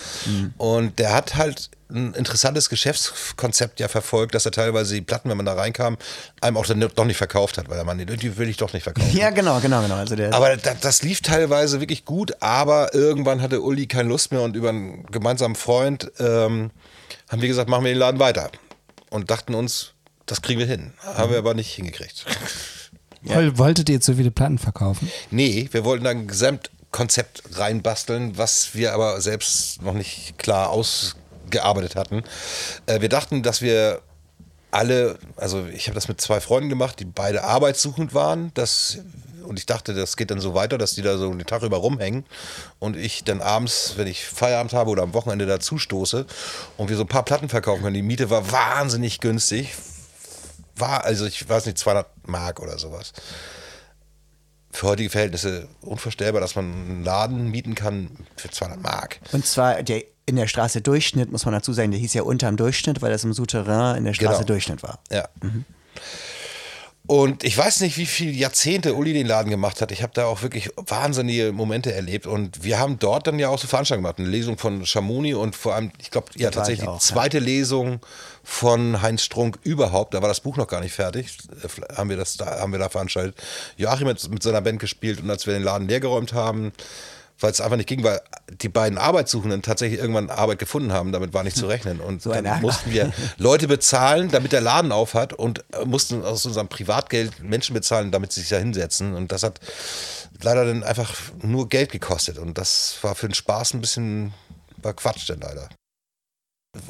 Und der hat halt ein interessantes Geschäftskonzept ja verfolgt, dass er teilweise die Platten, wenn man da reinkam, einem auch dann doch nicht verkauft hat, weil er meinte, die will ich doch nicht verkaufen. Ja, genau, genau, genau. Also der, Aber das, das lief teilweise wirklich gut, aber irgendwann hatte Uli keine Lust mehr und über einen gemeinsamen Freund ähm, haben wir gesagt, machen wir den Laden weiter. Und dachten uns, das kriegen wir hin. Haben wir aber nicht hingekriegt. Woll- Wolltet ihr zu viele Platten verkaufen? Nee, wir wollten da ein Gesamtkonzept reinbasteln, was wir aber selbst noch nicht klar ausgearbeitet hatten. Äh, wir dachten, dass wir alle, also ich habe das mit zwei Freunden gemacht, die beide arbeitssuchend waren. Das, und ich dachte, das geht dann so weiter, dass die da so den Tag über rumhängen und ich dann abends, wenn ich Feierabend habe oder am Wochenende dazu stoße und wir so ein paar Platten verkaufen können. Die Miete war wahnsinnig günstig. War, also ich weiß nicht, 200 Mark oder sowas für heutige Verhältnisse unvorstellbar, dass man einen Laden mieten kann für 200 Mark. und zwar der in der Straße Durchschnitt, muss man dazu sagen, der hieß ja unterm Durchschnitt, weil das im Souterrain in der Straße Genau. Durchschnitt war. Ja. Und ich weiß nicht, wie viele Jahrzehnte Uli den Laden gemacht hat. Ich habe da auch wirklich wahnsinnige Momente erlebt. Und wir haben dort dann ja auch so Veranstaltungen gemacht. Eine Lesung von Schamoni und vor allem, ich glaube, ja, tatsächlich ich auch, die zweite Lesung von Heinz Strunk überhaupt. Da war das Buch noch gar nicht fertig. Äh, Haben wir, das da, haben wir da veranstaltet. Joachim hat mit seiner Band gespielt. Und als wir den Laden leergeräumt haben, weil es einfach nicht ging, weil die beiden Arbeitssuchenden tatsächlich irgendwann Arbeit gefunden haben, damit war nicht zu rechnen. Und So dann mussten wir Leute bezahlen, damit der Laden auf hat und äh, mussten aus unserem Privatgeld Menschen bezahlen, damit sie sich da hinsetzen. Und das hat leider dann einfach nur Geld gekostet. Und das war für den Spaß ein bisschen war Quatsch dann leider.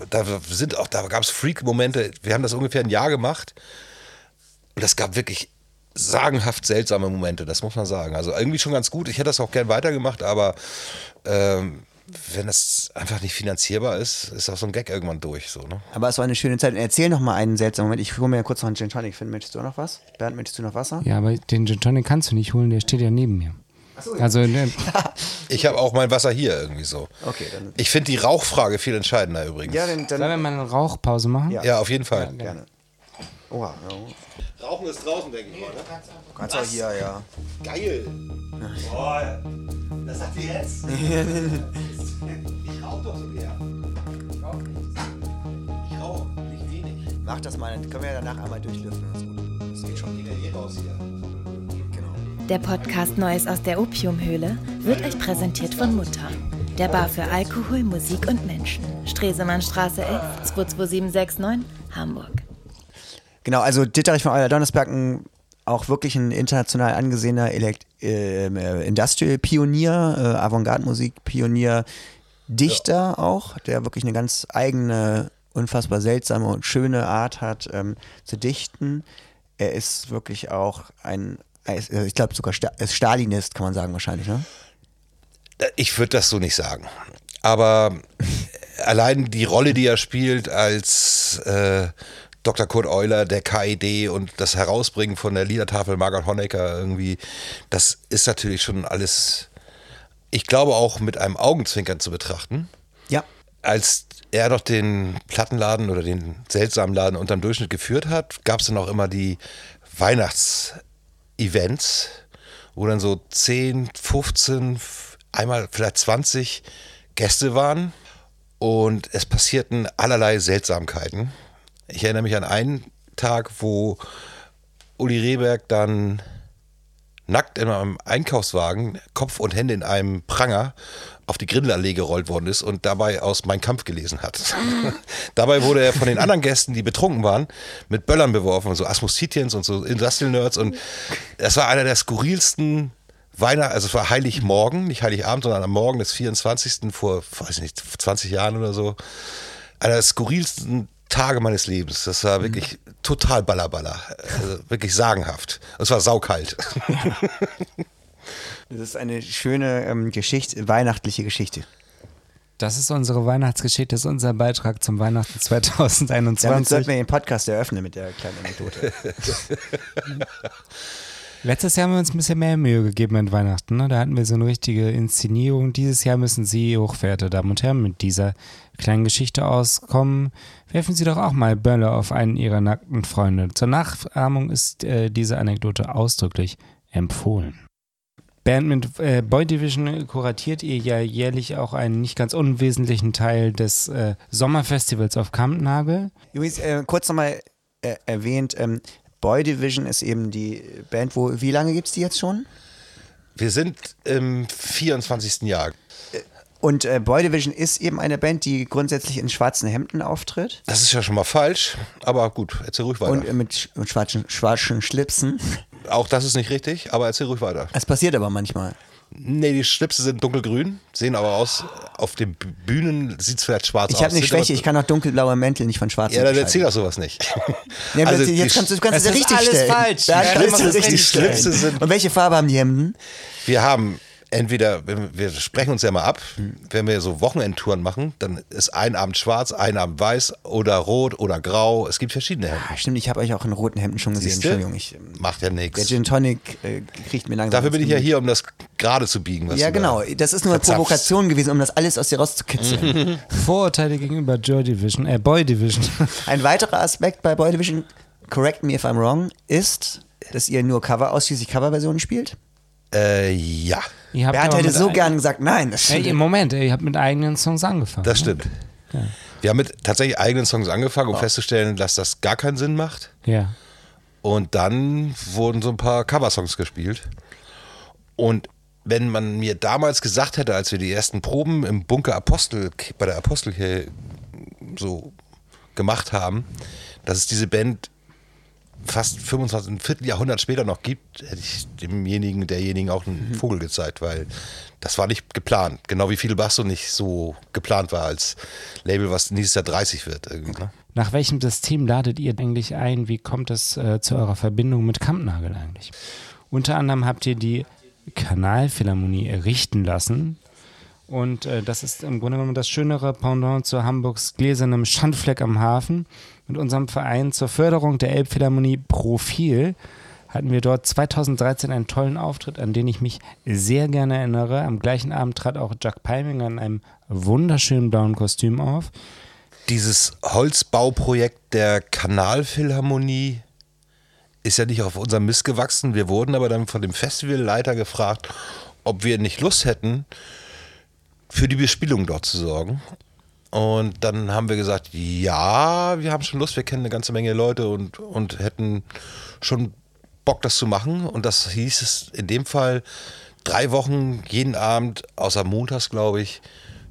Da sind auch, da gab es Freak-Momente. Wir haben das ungefähr ein Jahr gemacht. Und das gab wirklich sagenhaft seltsame Momente, das muss man sagen. Also irgendwie schon ganz gut. Ich hätte das auch gern weitergemacht, aber ähm, wenn das einfach nicht finanzierbar ist, ist auch so ein Gag irgendwann durch. So, ne? Aber es war eine schöne Zeit. Und erzähl noch mal einen seltsamen Moment. Ich hole mir ja kurz noch einen Gin Tonic. Finn, möchtest du noch was? Bernd, möchtest du noch Wasser? Ja, aber den Gin Tonic kannst du nicht holen, der steht ja neben mir. Also, ne, Ich habe auch mein Wasser hier irgendwie so. Okay, dann. Ich finde die Rauchfrage viel entscheidender übrigens. Ja, dann, sollen wir dann mal eine Rauchpause machen? Ja. Ja, auf jeden Fall. gerne. Oha, ja. Rauchen ist draußen, denke ich mal. Ne? Kannst auch hier, ja. Geil. Boah, das sagt ihr jetzt? ich rauche doch so gern. Ich rauche nicht wenig. Mach das mal, dann können wir ja danach einmal durchlüften. Das ist gut. Das geht schon. Ich gehe eh raus hier. Genau. Der Podcast Neues aus der Opiumhöhle wird euch präsentiert von Mutter. Der Bar für Alkohol, Musik und Menschen. Stresemannstraße 11, 22769, Hamburg. Genau, also Ditterich von Euler Donnersberg, ein, auch wirklich ein international angesehener Elekt ähm, äh, Industrial-Pionier, äh, Avantgarde-Musik-Pionier, Dichter auch, der wirklich eine ganz eigene, unfassbar seltsame und schöne Art hat ähm, zu dichten. Er ist wirklich auch ein, äh, ich glaube sogar Sta ist Stalinist, kann man sagen wahrscheinlich, ne? Äh, Ich würde das so nicht sagen. Aber allein die Rolle, die er spielt als äh, Dr. Kurt Euler, der KID und das Herausbringen von der Liedertafel Margaret Honecker irgendwie, das ist natürlich schon alles, ich glaube auch mit einem Augenzwinkern zu betrachten. Ja. Als er doch den Plattenladen oder den seltsamen Laden unterm Durchschnitt geführt hat, gab es dann auch immer die Weihnachts-Events, wo dann so 10, 15, einmal vielleicht 20 Gäste waren und es passierten allerlei Seltsamkeiten. Ich erinnere mich an einen Tag, wo Uli Rehberg dann nackt in einem Einkaufswagen, Kopf und Hände in einem Pranger auf die Grindelallee gerollt worden ist und dabei aus Mein Kampf gelesen hat. dabei wurde er von den anderen Gästen, die betrunken waren, mit Böllern beworfen, so Asmus-Titians und so Industrial Nerds und das war einer der skurrilsten Weihnachten, also es war Heiligmorgen, nicht Heiligabend, sondern am Morgen des 24. vor, weiß ich nicht, 20 Jahren oder so. Einer der skurrilsten Tage meines Lebens. Das war wirklich total ballerballer. Also wirklich sagenhaft. Es war saukalt. Das ist eine schöne ähm, Geschichte, weihnachtliche Geschichte. Das ist unsere Weihnachtsgeschichte, das ist unser Beitrag zum Weihnachten Damit 2021. sollten wir den Podcast eröffnen mit der kleinen Anekdote. Letztes Jahr haben wir uns ein bisschen mehr Mühe gegeben an Weihnachten. Ne? Da hatten wir so eine richtige Inszenierung. Dieses Jahr müssen Sie, hochverehrte Damen und Herren, mit dieser kleinen Geschichte auskommen. Werfen Sie doch auch mal Bölle auf einen Ihrer nackten Freunde. Zur Nachahmung ist äh, diese Anekdote ausdrücklich empfohlen. Bernd, mit äh, Boy Division kuratiert ihr ja jährlich auch einen nicht ganz unwesentlichen Teil des äh, Sommerfestivals auf Kampnagel. Übrigens, äh, kurz nochmal äh, erwähnt, ähm, Boy Division ist eben die Band, wo, wie lange gibt es die jetzt schon? Wir sind im 24. Jahr. Und äh, Boy Division ist eben eine Band, die grundsätzlich in schwarzen Hemden auftritt Das ist ja schon mal falsch, aber gut, erzähl ruhig weiter. und äh, mit sch und schwarzen, schwarzen Schlipsen. Auch das ist nicht richtig, aber erzähl ruhig weiter. Es passiert aber manchmal. Nee, die Schlipse sind dunkelgrün, sehen aber aus, auf den Bühnen sieht es vielleicht schwarz Ich aus. habe eine Schwäche, ich kann auch dunkelblaue Mäntel nicht von schwarzen Ja, dann erzähl doch sowas nicht. Ja, Also jetzt kannst du, kannst Es es ja ist richtig alles stellen. falsch. Ja, kannst du das richtig die Schlipse sind- Und welche Farbe haben die Hemden? Wir haben entweder, wir sprechen uns ja mal ab, wenn wir so Wochenendtouren machen, dann ist ein Abend schwarz, ein Abend weiß oder rot oder grau. Es gibt verschiedene Hemden. Ah, stimmt, ich habe euch auch in roten Hemden schon gesehen. Siehste? Entschuldigung, ich, ähm, Macht ja der nichts. Gin Tonic äh, kriegt mir langsam. Dafür bin ich ja hier, um das gerade zu biegen. Was Ja, da genau. Das ist nur eine. Provokation gewesen, um das alles aus dir rauszukitzeln. Vorurteile gegenüber Joy Division, äh, Boy Division. Ein weiterer Aspekt bei Boy Division, correct me if I'm wrong, ist, dass ihr nur Cover, ausschließlich Coverversionen spielt. Äh, ja, Bernd hätte so gern gesagt, nein. Das Ey, im Moment, ey, ihr habt mit eigenen Songs angefangen. das ne? stimmt. Wir haben mit tatsächlich eigenen Songs angefangen, um festzustellen, dass das gar keinen Sinn macht. Ja. Und dann wurden so ein paar Coversongs gespielt. Und wenn man mir damals gesagt hätte, als wir die ersten Proben im Bunker Apostel bei der Apostelkirche so gemacht haben, dass es diese Band fast 25, ein Vierteljahrhundert später noch gibt, hätte ich demjenigen, derjenigen auch einen Vogel gezeigt, weil das war nicht geplant. Genau wie Fidel Basso nicht so geplant war als Label, was nächstes Jahr 30 wird. Ne? Nach welchem System ladet ihr eigentlich ein? Wie kommt es äh, zu eurer Verbindung mit Kampnagel eigentlich? Unter anderem habt ihr die Kanalphilharmonie errichten lassen. Und äh, das ist im Grunde genommen das schönere Pendant zu Hamburgs gläsernem Schandfleck am Hafen. Mit unserem Verein zur Förderung der Elbphilharmonie Profil hatten wir dort 2013 einen tollen Auftritt, an den ich mich sehr gerne erinnere. Am gleichen Abend trat auch Jack Palminger in einem wunderschönen blauen Kostüm auf. Dieses Holzbauprojekt der Kanalphilharmonie ist ja nicht auf unserem Mist gewachsen. Wir wurden aber dann von dem Festivalleiter gefragt, ob wir nicht Lust hätten, für die Bespielung dort zu sorgen. Und dann haben wir gesagt, ja, wir haben schon Lust, wir kennen eine ganze Menge Leute und, und hätten schon Bock, das zu machen. Und das hieß es in dem Fall, drei Wochen jeden Abend, außer montags, glaube ich,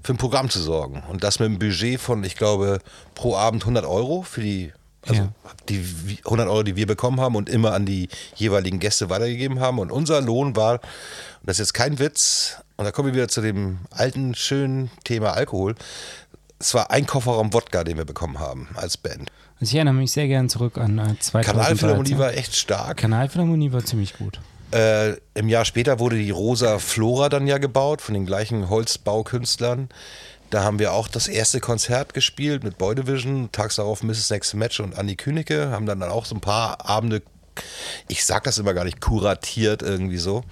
für ein Programm zu sorgen. Und das mit einem Budget von, ich glaube, pro Abend 100 Euro für die, also Ja. die 100 Euro, die wir bekommen haben und immer an die jeweiligen Gäste weitergegeben haben. Und unser Lohn war, und das ist jetzt kein Witz, und da kommen wir wieder zu dem alten, schönen Thema Alkohol. Es war ein Kofferraum Wodka, den wir bekommen haben als Band. Also ich erinnere mich sehr gern zurück an äh, 2013. Kanalphilharmonie war echt stark. Kanalphilharmonie war ziemlich gut. Äh, Im Jahr später wurde die Rosa Flora dann ja gebaut von den gleichen Holzbaukünstlern. Da haben wir auch das erste Konzert gespielt mit Boy Division, tags darauf Mrs. Next Match und Anni Künigke, haben dann, dann auch so ein paar Abende, ich sag das immer gar nicht, kuratiert irgendwie so.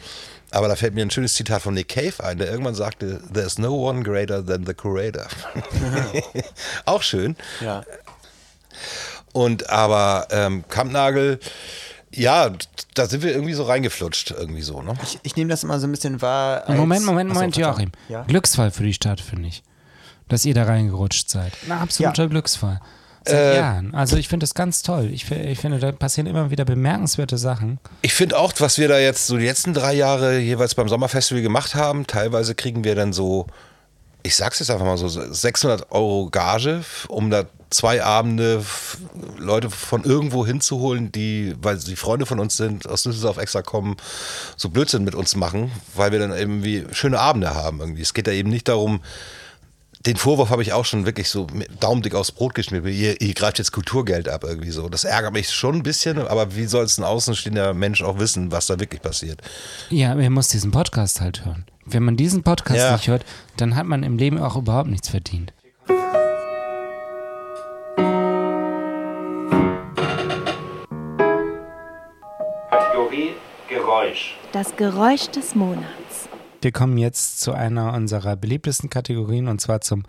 Aber da fällt mir ein schönes Zitat von Nick Cave ein, der irgendwann sagte, There's no one greater than the curator. auch schön. Ja. Und aber ähm, Kampnagel, ja, da sind wir irgendwie so reingeflutscht, irgendwie so, ne? Ich, ich nehme das immer so ein bisschen wahr. Als, Moment, Moment, Achso, Moment, Verzeihung. Joachim. Ja? Glücksfall für die Stadt, finde ich. Dass ihr da reingerutscht seid. Ein absoluter Glücksfall. Seit Äh, Jahren. Also ich finde das ganz toll. Ich, ich finde, da passieren immer wieder bemerkenswerte Sachen. Ich finde auch, was wir da jetzt so die letzten drei Jahre jeweils beim Sommerfestival gemacht haben, teilweise kriegen wir dann so, ich sag's jetzt einfach mal so, 600 Euro Gage, um da zwei Abende Leute von irgendwo hinzuholen, die, weil sie Freunde von uns sind, aus Düsseldorf extra kommen, so Blödsinn mit uns machen, weil wir dann irgendwie schöne Abende haben irgendwie. Es geht da eben nicht darum, den Vorwurf habe ich auch schon wirklich so mit daumendick aufs Brot geschmiert. Ihr, ihr greift jetzt Kulturgeld ab irgendwie so. Das ärgert mich schon ein bisschen, aber wie soll es ein außenstehender Mensch auch wissen, was da wirklich passiert? Ja, ihr muss diesen Podcast halt hören. Wenn man diesen Podcast Ja. nicht hört, dann hat man im Leben auch überhaupt nichts verdient. Kategorie Geräusch. Das Geräusch des Monats. Wir kommen jetzt zu einer unserer beliebtesten Kategorien und zwar zum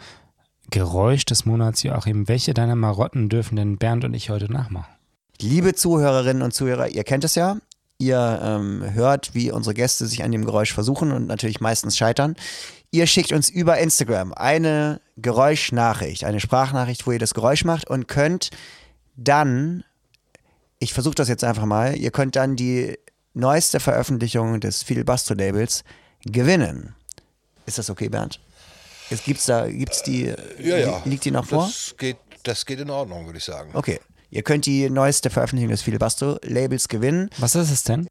Geräusch des Monats. Joachim, welche deiner Marotten dürfen denn Bernd und ich heute nachmachen? Liebe Zuhörerinnen und Zuhörer, ihr kennt es ja. Ihr ähm, hört, wie unsere Gäste sich an dem Geräusch versuchen und natürlich meistens scheitern. Ihr schickt uns über Instagram eine Geräuschnachricht, eine Sprachnachricht, wo ihr das Geräusch macht und könnt dann, ich versuche das jetzt einfach mal, ihr könnt dann die neueste Veröffentlichung des Fidel Bastro Labels gewinnen. Ist das okay, Bernd? Es gibt's da, gibt's die, liegt die noch vor? Das geht, das geht in Ordnung, würde ich sagen. Okay. Ihr könnt die neueste Veröffentlichung des Filibusto Labels gewinnen. Was ist es denn?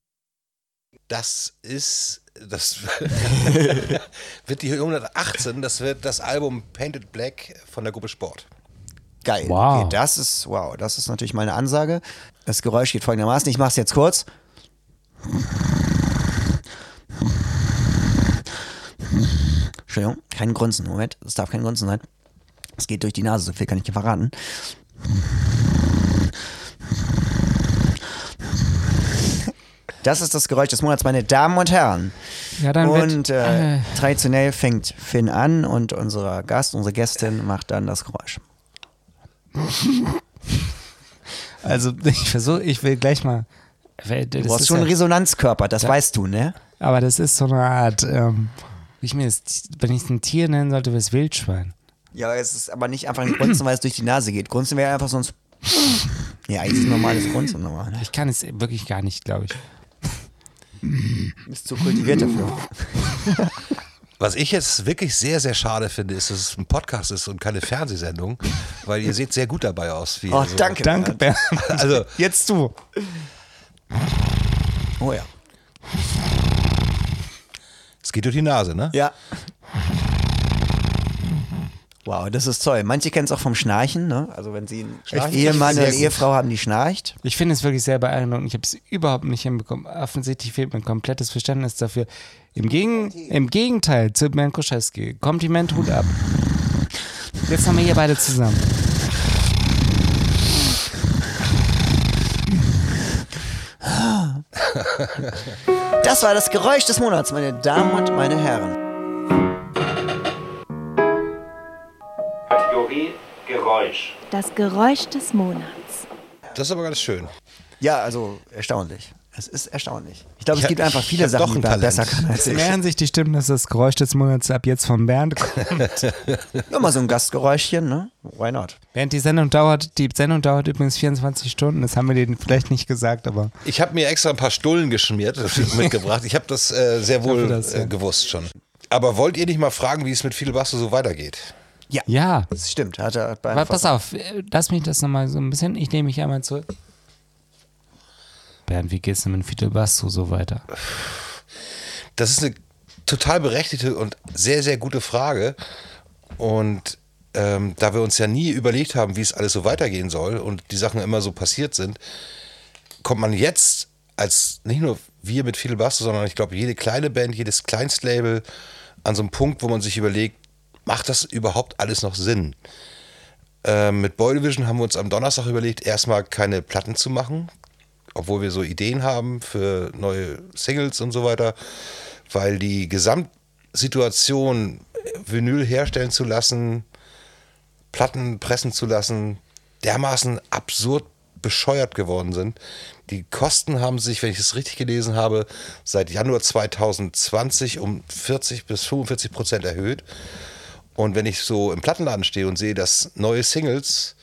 Das ist, das wird die 118, das wird das Album Painted Black von der Gruppe Sport. Geil. Wow. Okay, das ist, wow, das ist natürlich mal eine Ansage. Das Geräusch geht folgendermaßen. Ich mache es jetzt kurz. Entschuldigung, kein Grunzen. Moment, es darf kein Grunzen sein. Es geht durch die Nase, so viel kann ich dir verraten. Das ist das Geräusch des Monats, meine Damen und Herren. Ja, dann Und äh, äh, traditionell fängt Finn an und unser Gast, unsere Gästin macht dann das Geräusch. Also ich versuche, ich will gleich mal. Du brauchst ist schon einen ja, Resonanzkörper, das weißt du, ne? aber das ist so eine Art, ähm, ich mir das, wenn ich es ein Tier nennen sollte, wäre es Wildschwein. Ja, es ist aber nicht einfach ein Grunzen, weil es durch die Nase geht. Grunzen wäre einfach sonst. Ja, eigentlich ist ein normales Grunzen normal. Ne? Ich kann es wirklich gar nicht, glaube ich. Bist zu kultiviert dafür. Was ich jetzt wirklich sehr, sehr schade finde, ist, dass es ein Podcast ist und keine Fernsehsendung, weil ihr seht sehr gut dabei aus. Wie Oh, so. danke. Danke, Bernd. Also, Jetzt du. Oh ja. Es geht durch die Nase, ne? Ja. Wow, das ist toll. Manche kennen es auch vom Schnarchen, ne? Also wenn sie einen Schnarchen Ehemann oder. Ehefrau haben, die schnarcht. Ich finde es wirklich sehr beeindruckend. Ich habe es überhaupt nicht hinbekommen. Offensichtlich fehlt mir ein komplettes Verständnis dafür. Im, Gegen, im Gegenteil zu Bernd Kuschewski. Kompliment, Hut ab. Jetzt haben wir hier beide zusammen. Das war das Geräusch des Monats, meine Damen und meine Herren. Kategorie Geräusch. Das Geräusch des Monats. Das ist aber ganz schön. Ja, also erstaunlich. Es ist erstaunlich. Ich glaube, es gibt einfach viele Sachen, doch die Talent. besser kann als Es ich. mehren sich die Stimmen, dass das Geräusch des Monats ab jetzt vom Bernd kommt. Ja, mal so ein Gastgeräuschchen, ne? Why not? Bernd, die Sendung dauert, die Sendung dauert übrigens 24 Stunden. Das haben wir denen vielleicht nicht gesagt, aber Ich habe mir extra ein paar Stullen geschmiert, mitgebracht. Ich habe das äh, sehr wohl das, ja. äh, gewusst schon. Aber wollt ihr nicht mal fragen, wie es mit Fidel Basso so weitergeht? ja. Das stimmt. Hat er bei Aber pass auf, äh, lass mich das nochmal so ein bisschen, ich nehme mich einmal zurück. Bernd, wie geht's denn mit Fidel Basso so weiter? Das ist eine total berechtigte und sehr, sehr gute Frage. Und ähm, da wir uns ja nie überlegt haben, wie es alles so weitergehen soll und die Sachen immer so passiert sind, kommt man jetzt als nicht nur wir mit Fidel Basso, sondern ich glaube, jede kleine Band, jedes Kleinstlabel an so einem Punkt, wo man sich überlegt, macht das überhaupt alles noch Sinn? Ähm, mit Boy Division haben wir uns am Donnerstag überlegt, erstmal keine Platten zu machen, obwohl wir so Ideen haben für neue Singles und so weiter, weil die Gesamtsituation, Vinyl herstellen zu lassen, Platten pressen zu lassen, dermaßen absurd bescheuert geworden sind. Die Kosten haben sich, wenn ich es richtig gelesen habe, seit Januar 2020 um 40 bis 45 Prozent erhöht. Und wenn ich so im Plattenladen stehe und sehe, dass neue Singles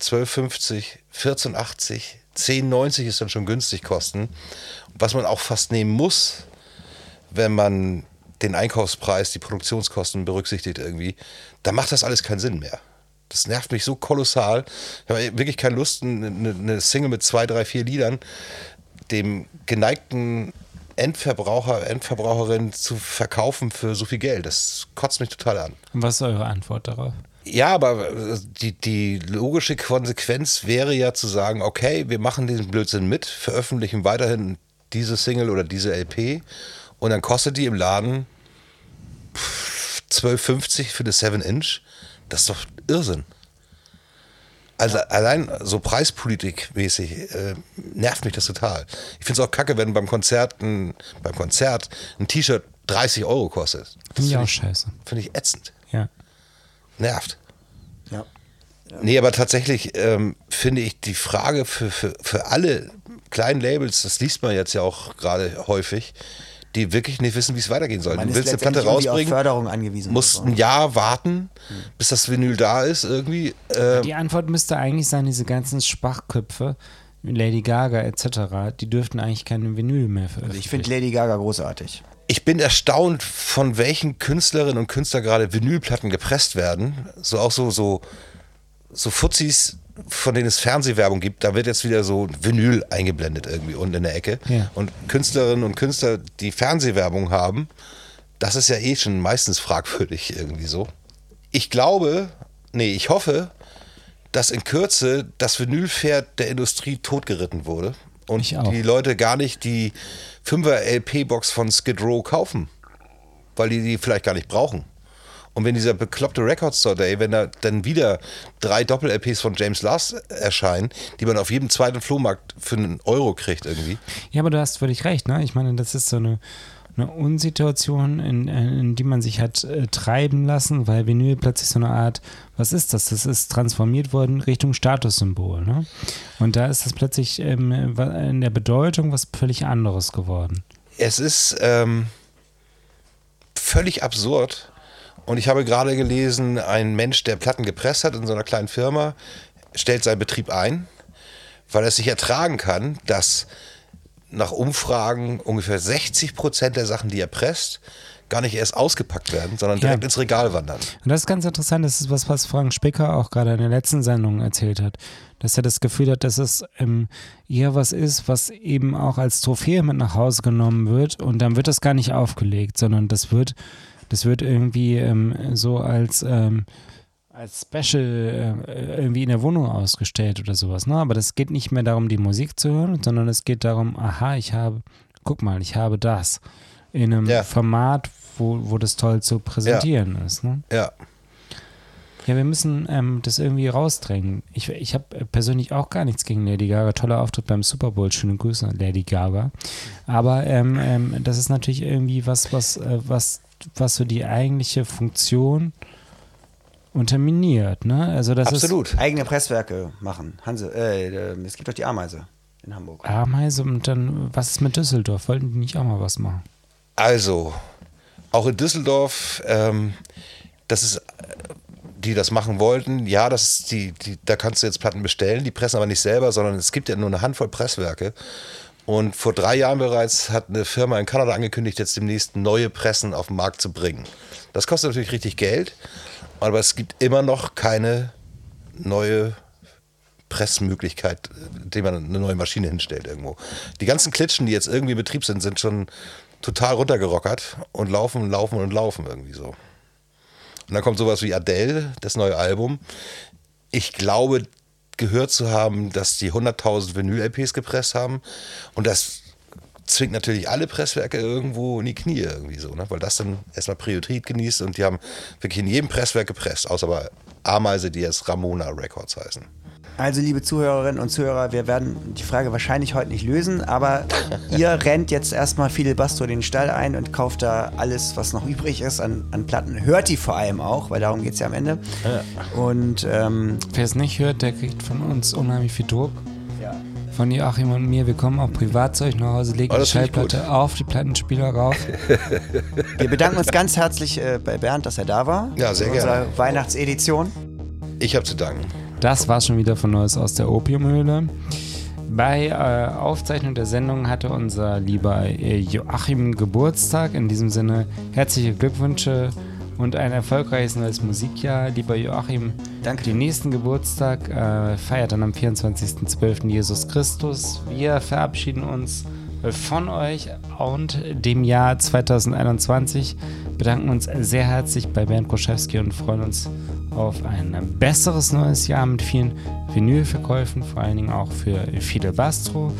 12,50, 14,80, 10,90 ist dann schon günstig kosten, was man auch fast nehmen muss, wenn man den Einkaufspreis, die Produktionskosten berücksichtigt irgendwie, dann macht das alles keinen Sinn mehr. Das nervt mich so kolossal. Ich habe wirklich keine Lust, eine, eine Single mit zwei, drei, vier Liedern dem geneigten Endverbraucher, Endverbraucherin zu verkaufen für so viel Geld. Das kotzt mich total an. Und was ist eure Antwort darauf? Ja, aber äh, die, die logische Konsequenz wäre ja zu sagen, okay, wir machen diesen Blödsinn mit, veröffentlichen weiterhin diese Single oder diese LP und dann kostet die im Laden 12,50 für das 7-Inch. Das ist doch Irrsinn. Also allein so preispolitikmäßig äh, nervt mich das total. Ich finde es auch kacke, wenn beim Konzert ein, beim Konzert ein T-Shirt 30 Euro kostet. Finde ich auch scheiße. Finde ich ätzend. Ja. Nervt. Ja. Nee, aber tatsächlich ähm, finde ich die Frage für, für, für alle kleinen Labels, das liest man jetzt ja auch gerade häufig, die wirklich nicht wissen, wie es weitergehen soll. Man du willst eine Platte rausbringen, Förderung angewiesen. musst ein Jahr warten, bis das Vinyl da ist irgendwie. Äh, Die Antwort müsste eigentlich sein, diese ganzen Schwachköpfe, Lady Gaga etc., die dürften eigentlich keine Vinyl mehr Also veröffentlichen. ich finde Lady Gaga großartig. Ich bin erstaunt, von welchen Künstlerinnen und Künstlern gerade Vinylplatten gepresst werden. So auch so, so, so Fuzis, von denen es Fernsehwerbung gibt, da wird jetzt wieder so Vinyl eingeblendet irgendwie unten in der Ecke. Ja. Und Künstlerinnen und Künstler, die Fernsehwerbung haben, das ist ja eh schon meistens fragwürdig irgendwie so. Ich glaube, nee, ich hoffe, dass in Kürze das Vinylpferd der Industrie totgeritten wurde und die Leute gar nicht die 5er LP-Box von Skid Row kaufen, weil die die vielleicht gar nicht brauchen. Und wenn dieser bekloppte Record Store Day, wenn da dann wieder drei Doppel-LPs von James Last erscheinen, die man auf jedem zweiten Flohmarkt für einen Euro kriegt irgendwie. Ja, aber du hast völlig recht, ne? Ich meine, das ist so eine, eine Unsituation, in, in die man sich hat äh, treiben lassen, weil Vinyl plötzlich so eine Art, was ist das? Das ist transformiert worden Richtung Statussymbol, ne? Und da ist das plötzlich ähm, in der Bedeutung was völlig anderes geworden. Es ist ähm, völlig absurd. Und ich habe gerade gelesen, ein Mensch, der Platten gepresst hat in so einer kleinen Firma, stellt seinen Betrieb ein, weil er es sich ertragen kann, dass nach Umfragen ungefähr 60 Prozent der Sachen, die er presst, gar nicht erst ausgepackt werden, sondern direkt Ja. ins Regal wandern. Und das ist ganz interessant, das ist was, was Frank Spicker auch gerade in der letzten Sendung erzählt hat, dass er das Gefühl hat, dass es ähm, eher was ist, was eben auch als Trophäe mit nach Hause genommen wird und dann wird das gar nicht aufgelegt, sondern das wird, das wird irgendwie ähm, so als, ähm, als Special äh, irgendwie in der Wohnung ausgestellt oder sowas. Ne? Aber das geht nicht mehr darum, die Musik zu hören, sondern es geht darum, aha, ich habe, guck mal, ich habe das in einem Ja. Format, wo, wo das toll zu präsentieren ist. Ne? Ja. Ja, wir müssen ähm, das irgendwie rausdrängen. Ich, ich habe persönlich auch gar nichts gegen Lady Gaga. Toller Auftritt beim Super Bowl. Schöne Grüße an Lady Gaga. Aber ähm, ähm, das ist natürlich irgendwie was, was, äh, was, was so die eigentliche Funktion unterminiert. Ne? Also das Absolut. Eigene Presswerke machen. Hanse, äh, es gibt doch die Ameise in Hamburg. ist Ameise und dann, was ist mit Düsseldorf? Wollten die nicht auch mal was machen? Also, auch in Düsseldorf, ähm, das ist, die das machen wollten, ja, das ist die, die, da kannst du jetzt Platten bestellen, die pressen aber nicht selber, sondern es gibt ja nur eine Handvoll Presswerke. Und vor drei Jahren bereits hat eine Firma in Kanada angekündigt, jetzt demnächst neue Pressen auf den Markt zu bringen. Das kostet natürlich richtig Geld, aber es gibt immer noch keine neue Pressmöglichkeit, indem man eine neue Maschine hinstellt irgendwo. Die ganzen Klitschen, die jetzt irgendwie in Betrieb sind, sind schon total runtergerockert und laufen und laufen und laufen irgendwie so. Und dann kommt sowas wie Adele, das neue Album. Ich glaube, gehört zu haben, dass die 100.000 Vinyl-LPs gepresst haben. Und das zwingt natürlich alle Presswerke irgendwo in die Knie irgendwie so, ne? weil das dann erstmal Priorität genießt und die haben wirklich in jedem Presswerk gepresst, außer bei Ameise, die jetzt Ramona Records heißen. Also, liebe Zuhörerinnen und Zuhörer, wir werden die Frage wahrscheinlich heute nicht lösen, aber ihr rennt jetzt erstmal Fidel Basto den Stall ein und kauft da alles, was noch übrig ist an, an Platten. Hört die vor allem auch, weil darum geht es ja am Ende. Und ähm, Wer es nicht hört, der kriegt von uns unheimlich viel Druck. Von Joachim und mir. Wir kommen auch privat zu euch nach Hause, legen Oh, die. Schallplatte auf die Plattenspieler rauf. wir bedanken uns ganz herzlich äh, bei Bernd, dass er da war. Ja, sehr gerne. Weihnachtsedition. Ich habe zu danken. Das war schon wieder von Neues aus der Opiumhöhle. Bei äh, Aufzeichnung der Sendung hatte unser lieber äh, Joachim Geburtstag. In diesem Sinne herzliche Glückwünsche und ein erfolgreiches neues Musikjahr. Lieber Joachim, Danke. Den nächsten Geburtstag äh, feiert dann am 24.12. Jesus Christus. Wir verabschieden uns von euch und dem Jahr 2021. Bedanken uns sehr herzlich bei Bernd Koschewski und freuen uns auf ein besseres neues Jahr mit vielen Vinylverkäufen, vor allen Dingen auch für Fidel Bastro.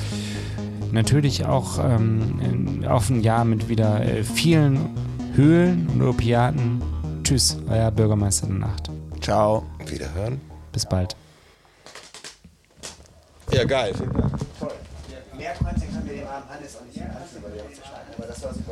Natürlich auch ähm, auf ein Jahr mit wieder äh, vielen Höhlen und Opiaten. Tschüss, euer Bürgermeister der Nacht. Ciao. Wiederhören. Bis bald. Ja, geil. Mehr Content können wir dem armen Hannes auch nicht mehr aber das war. Richtig.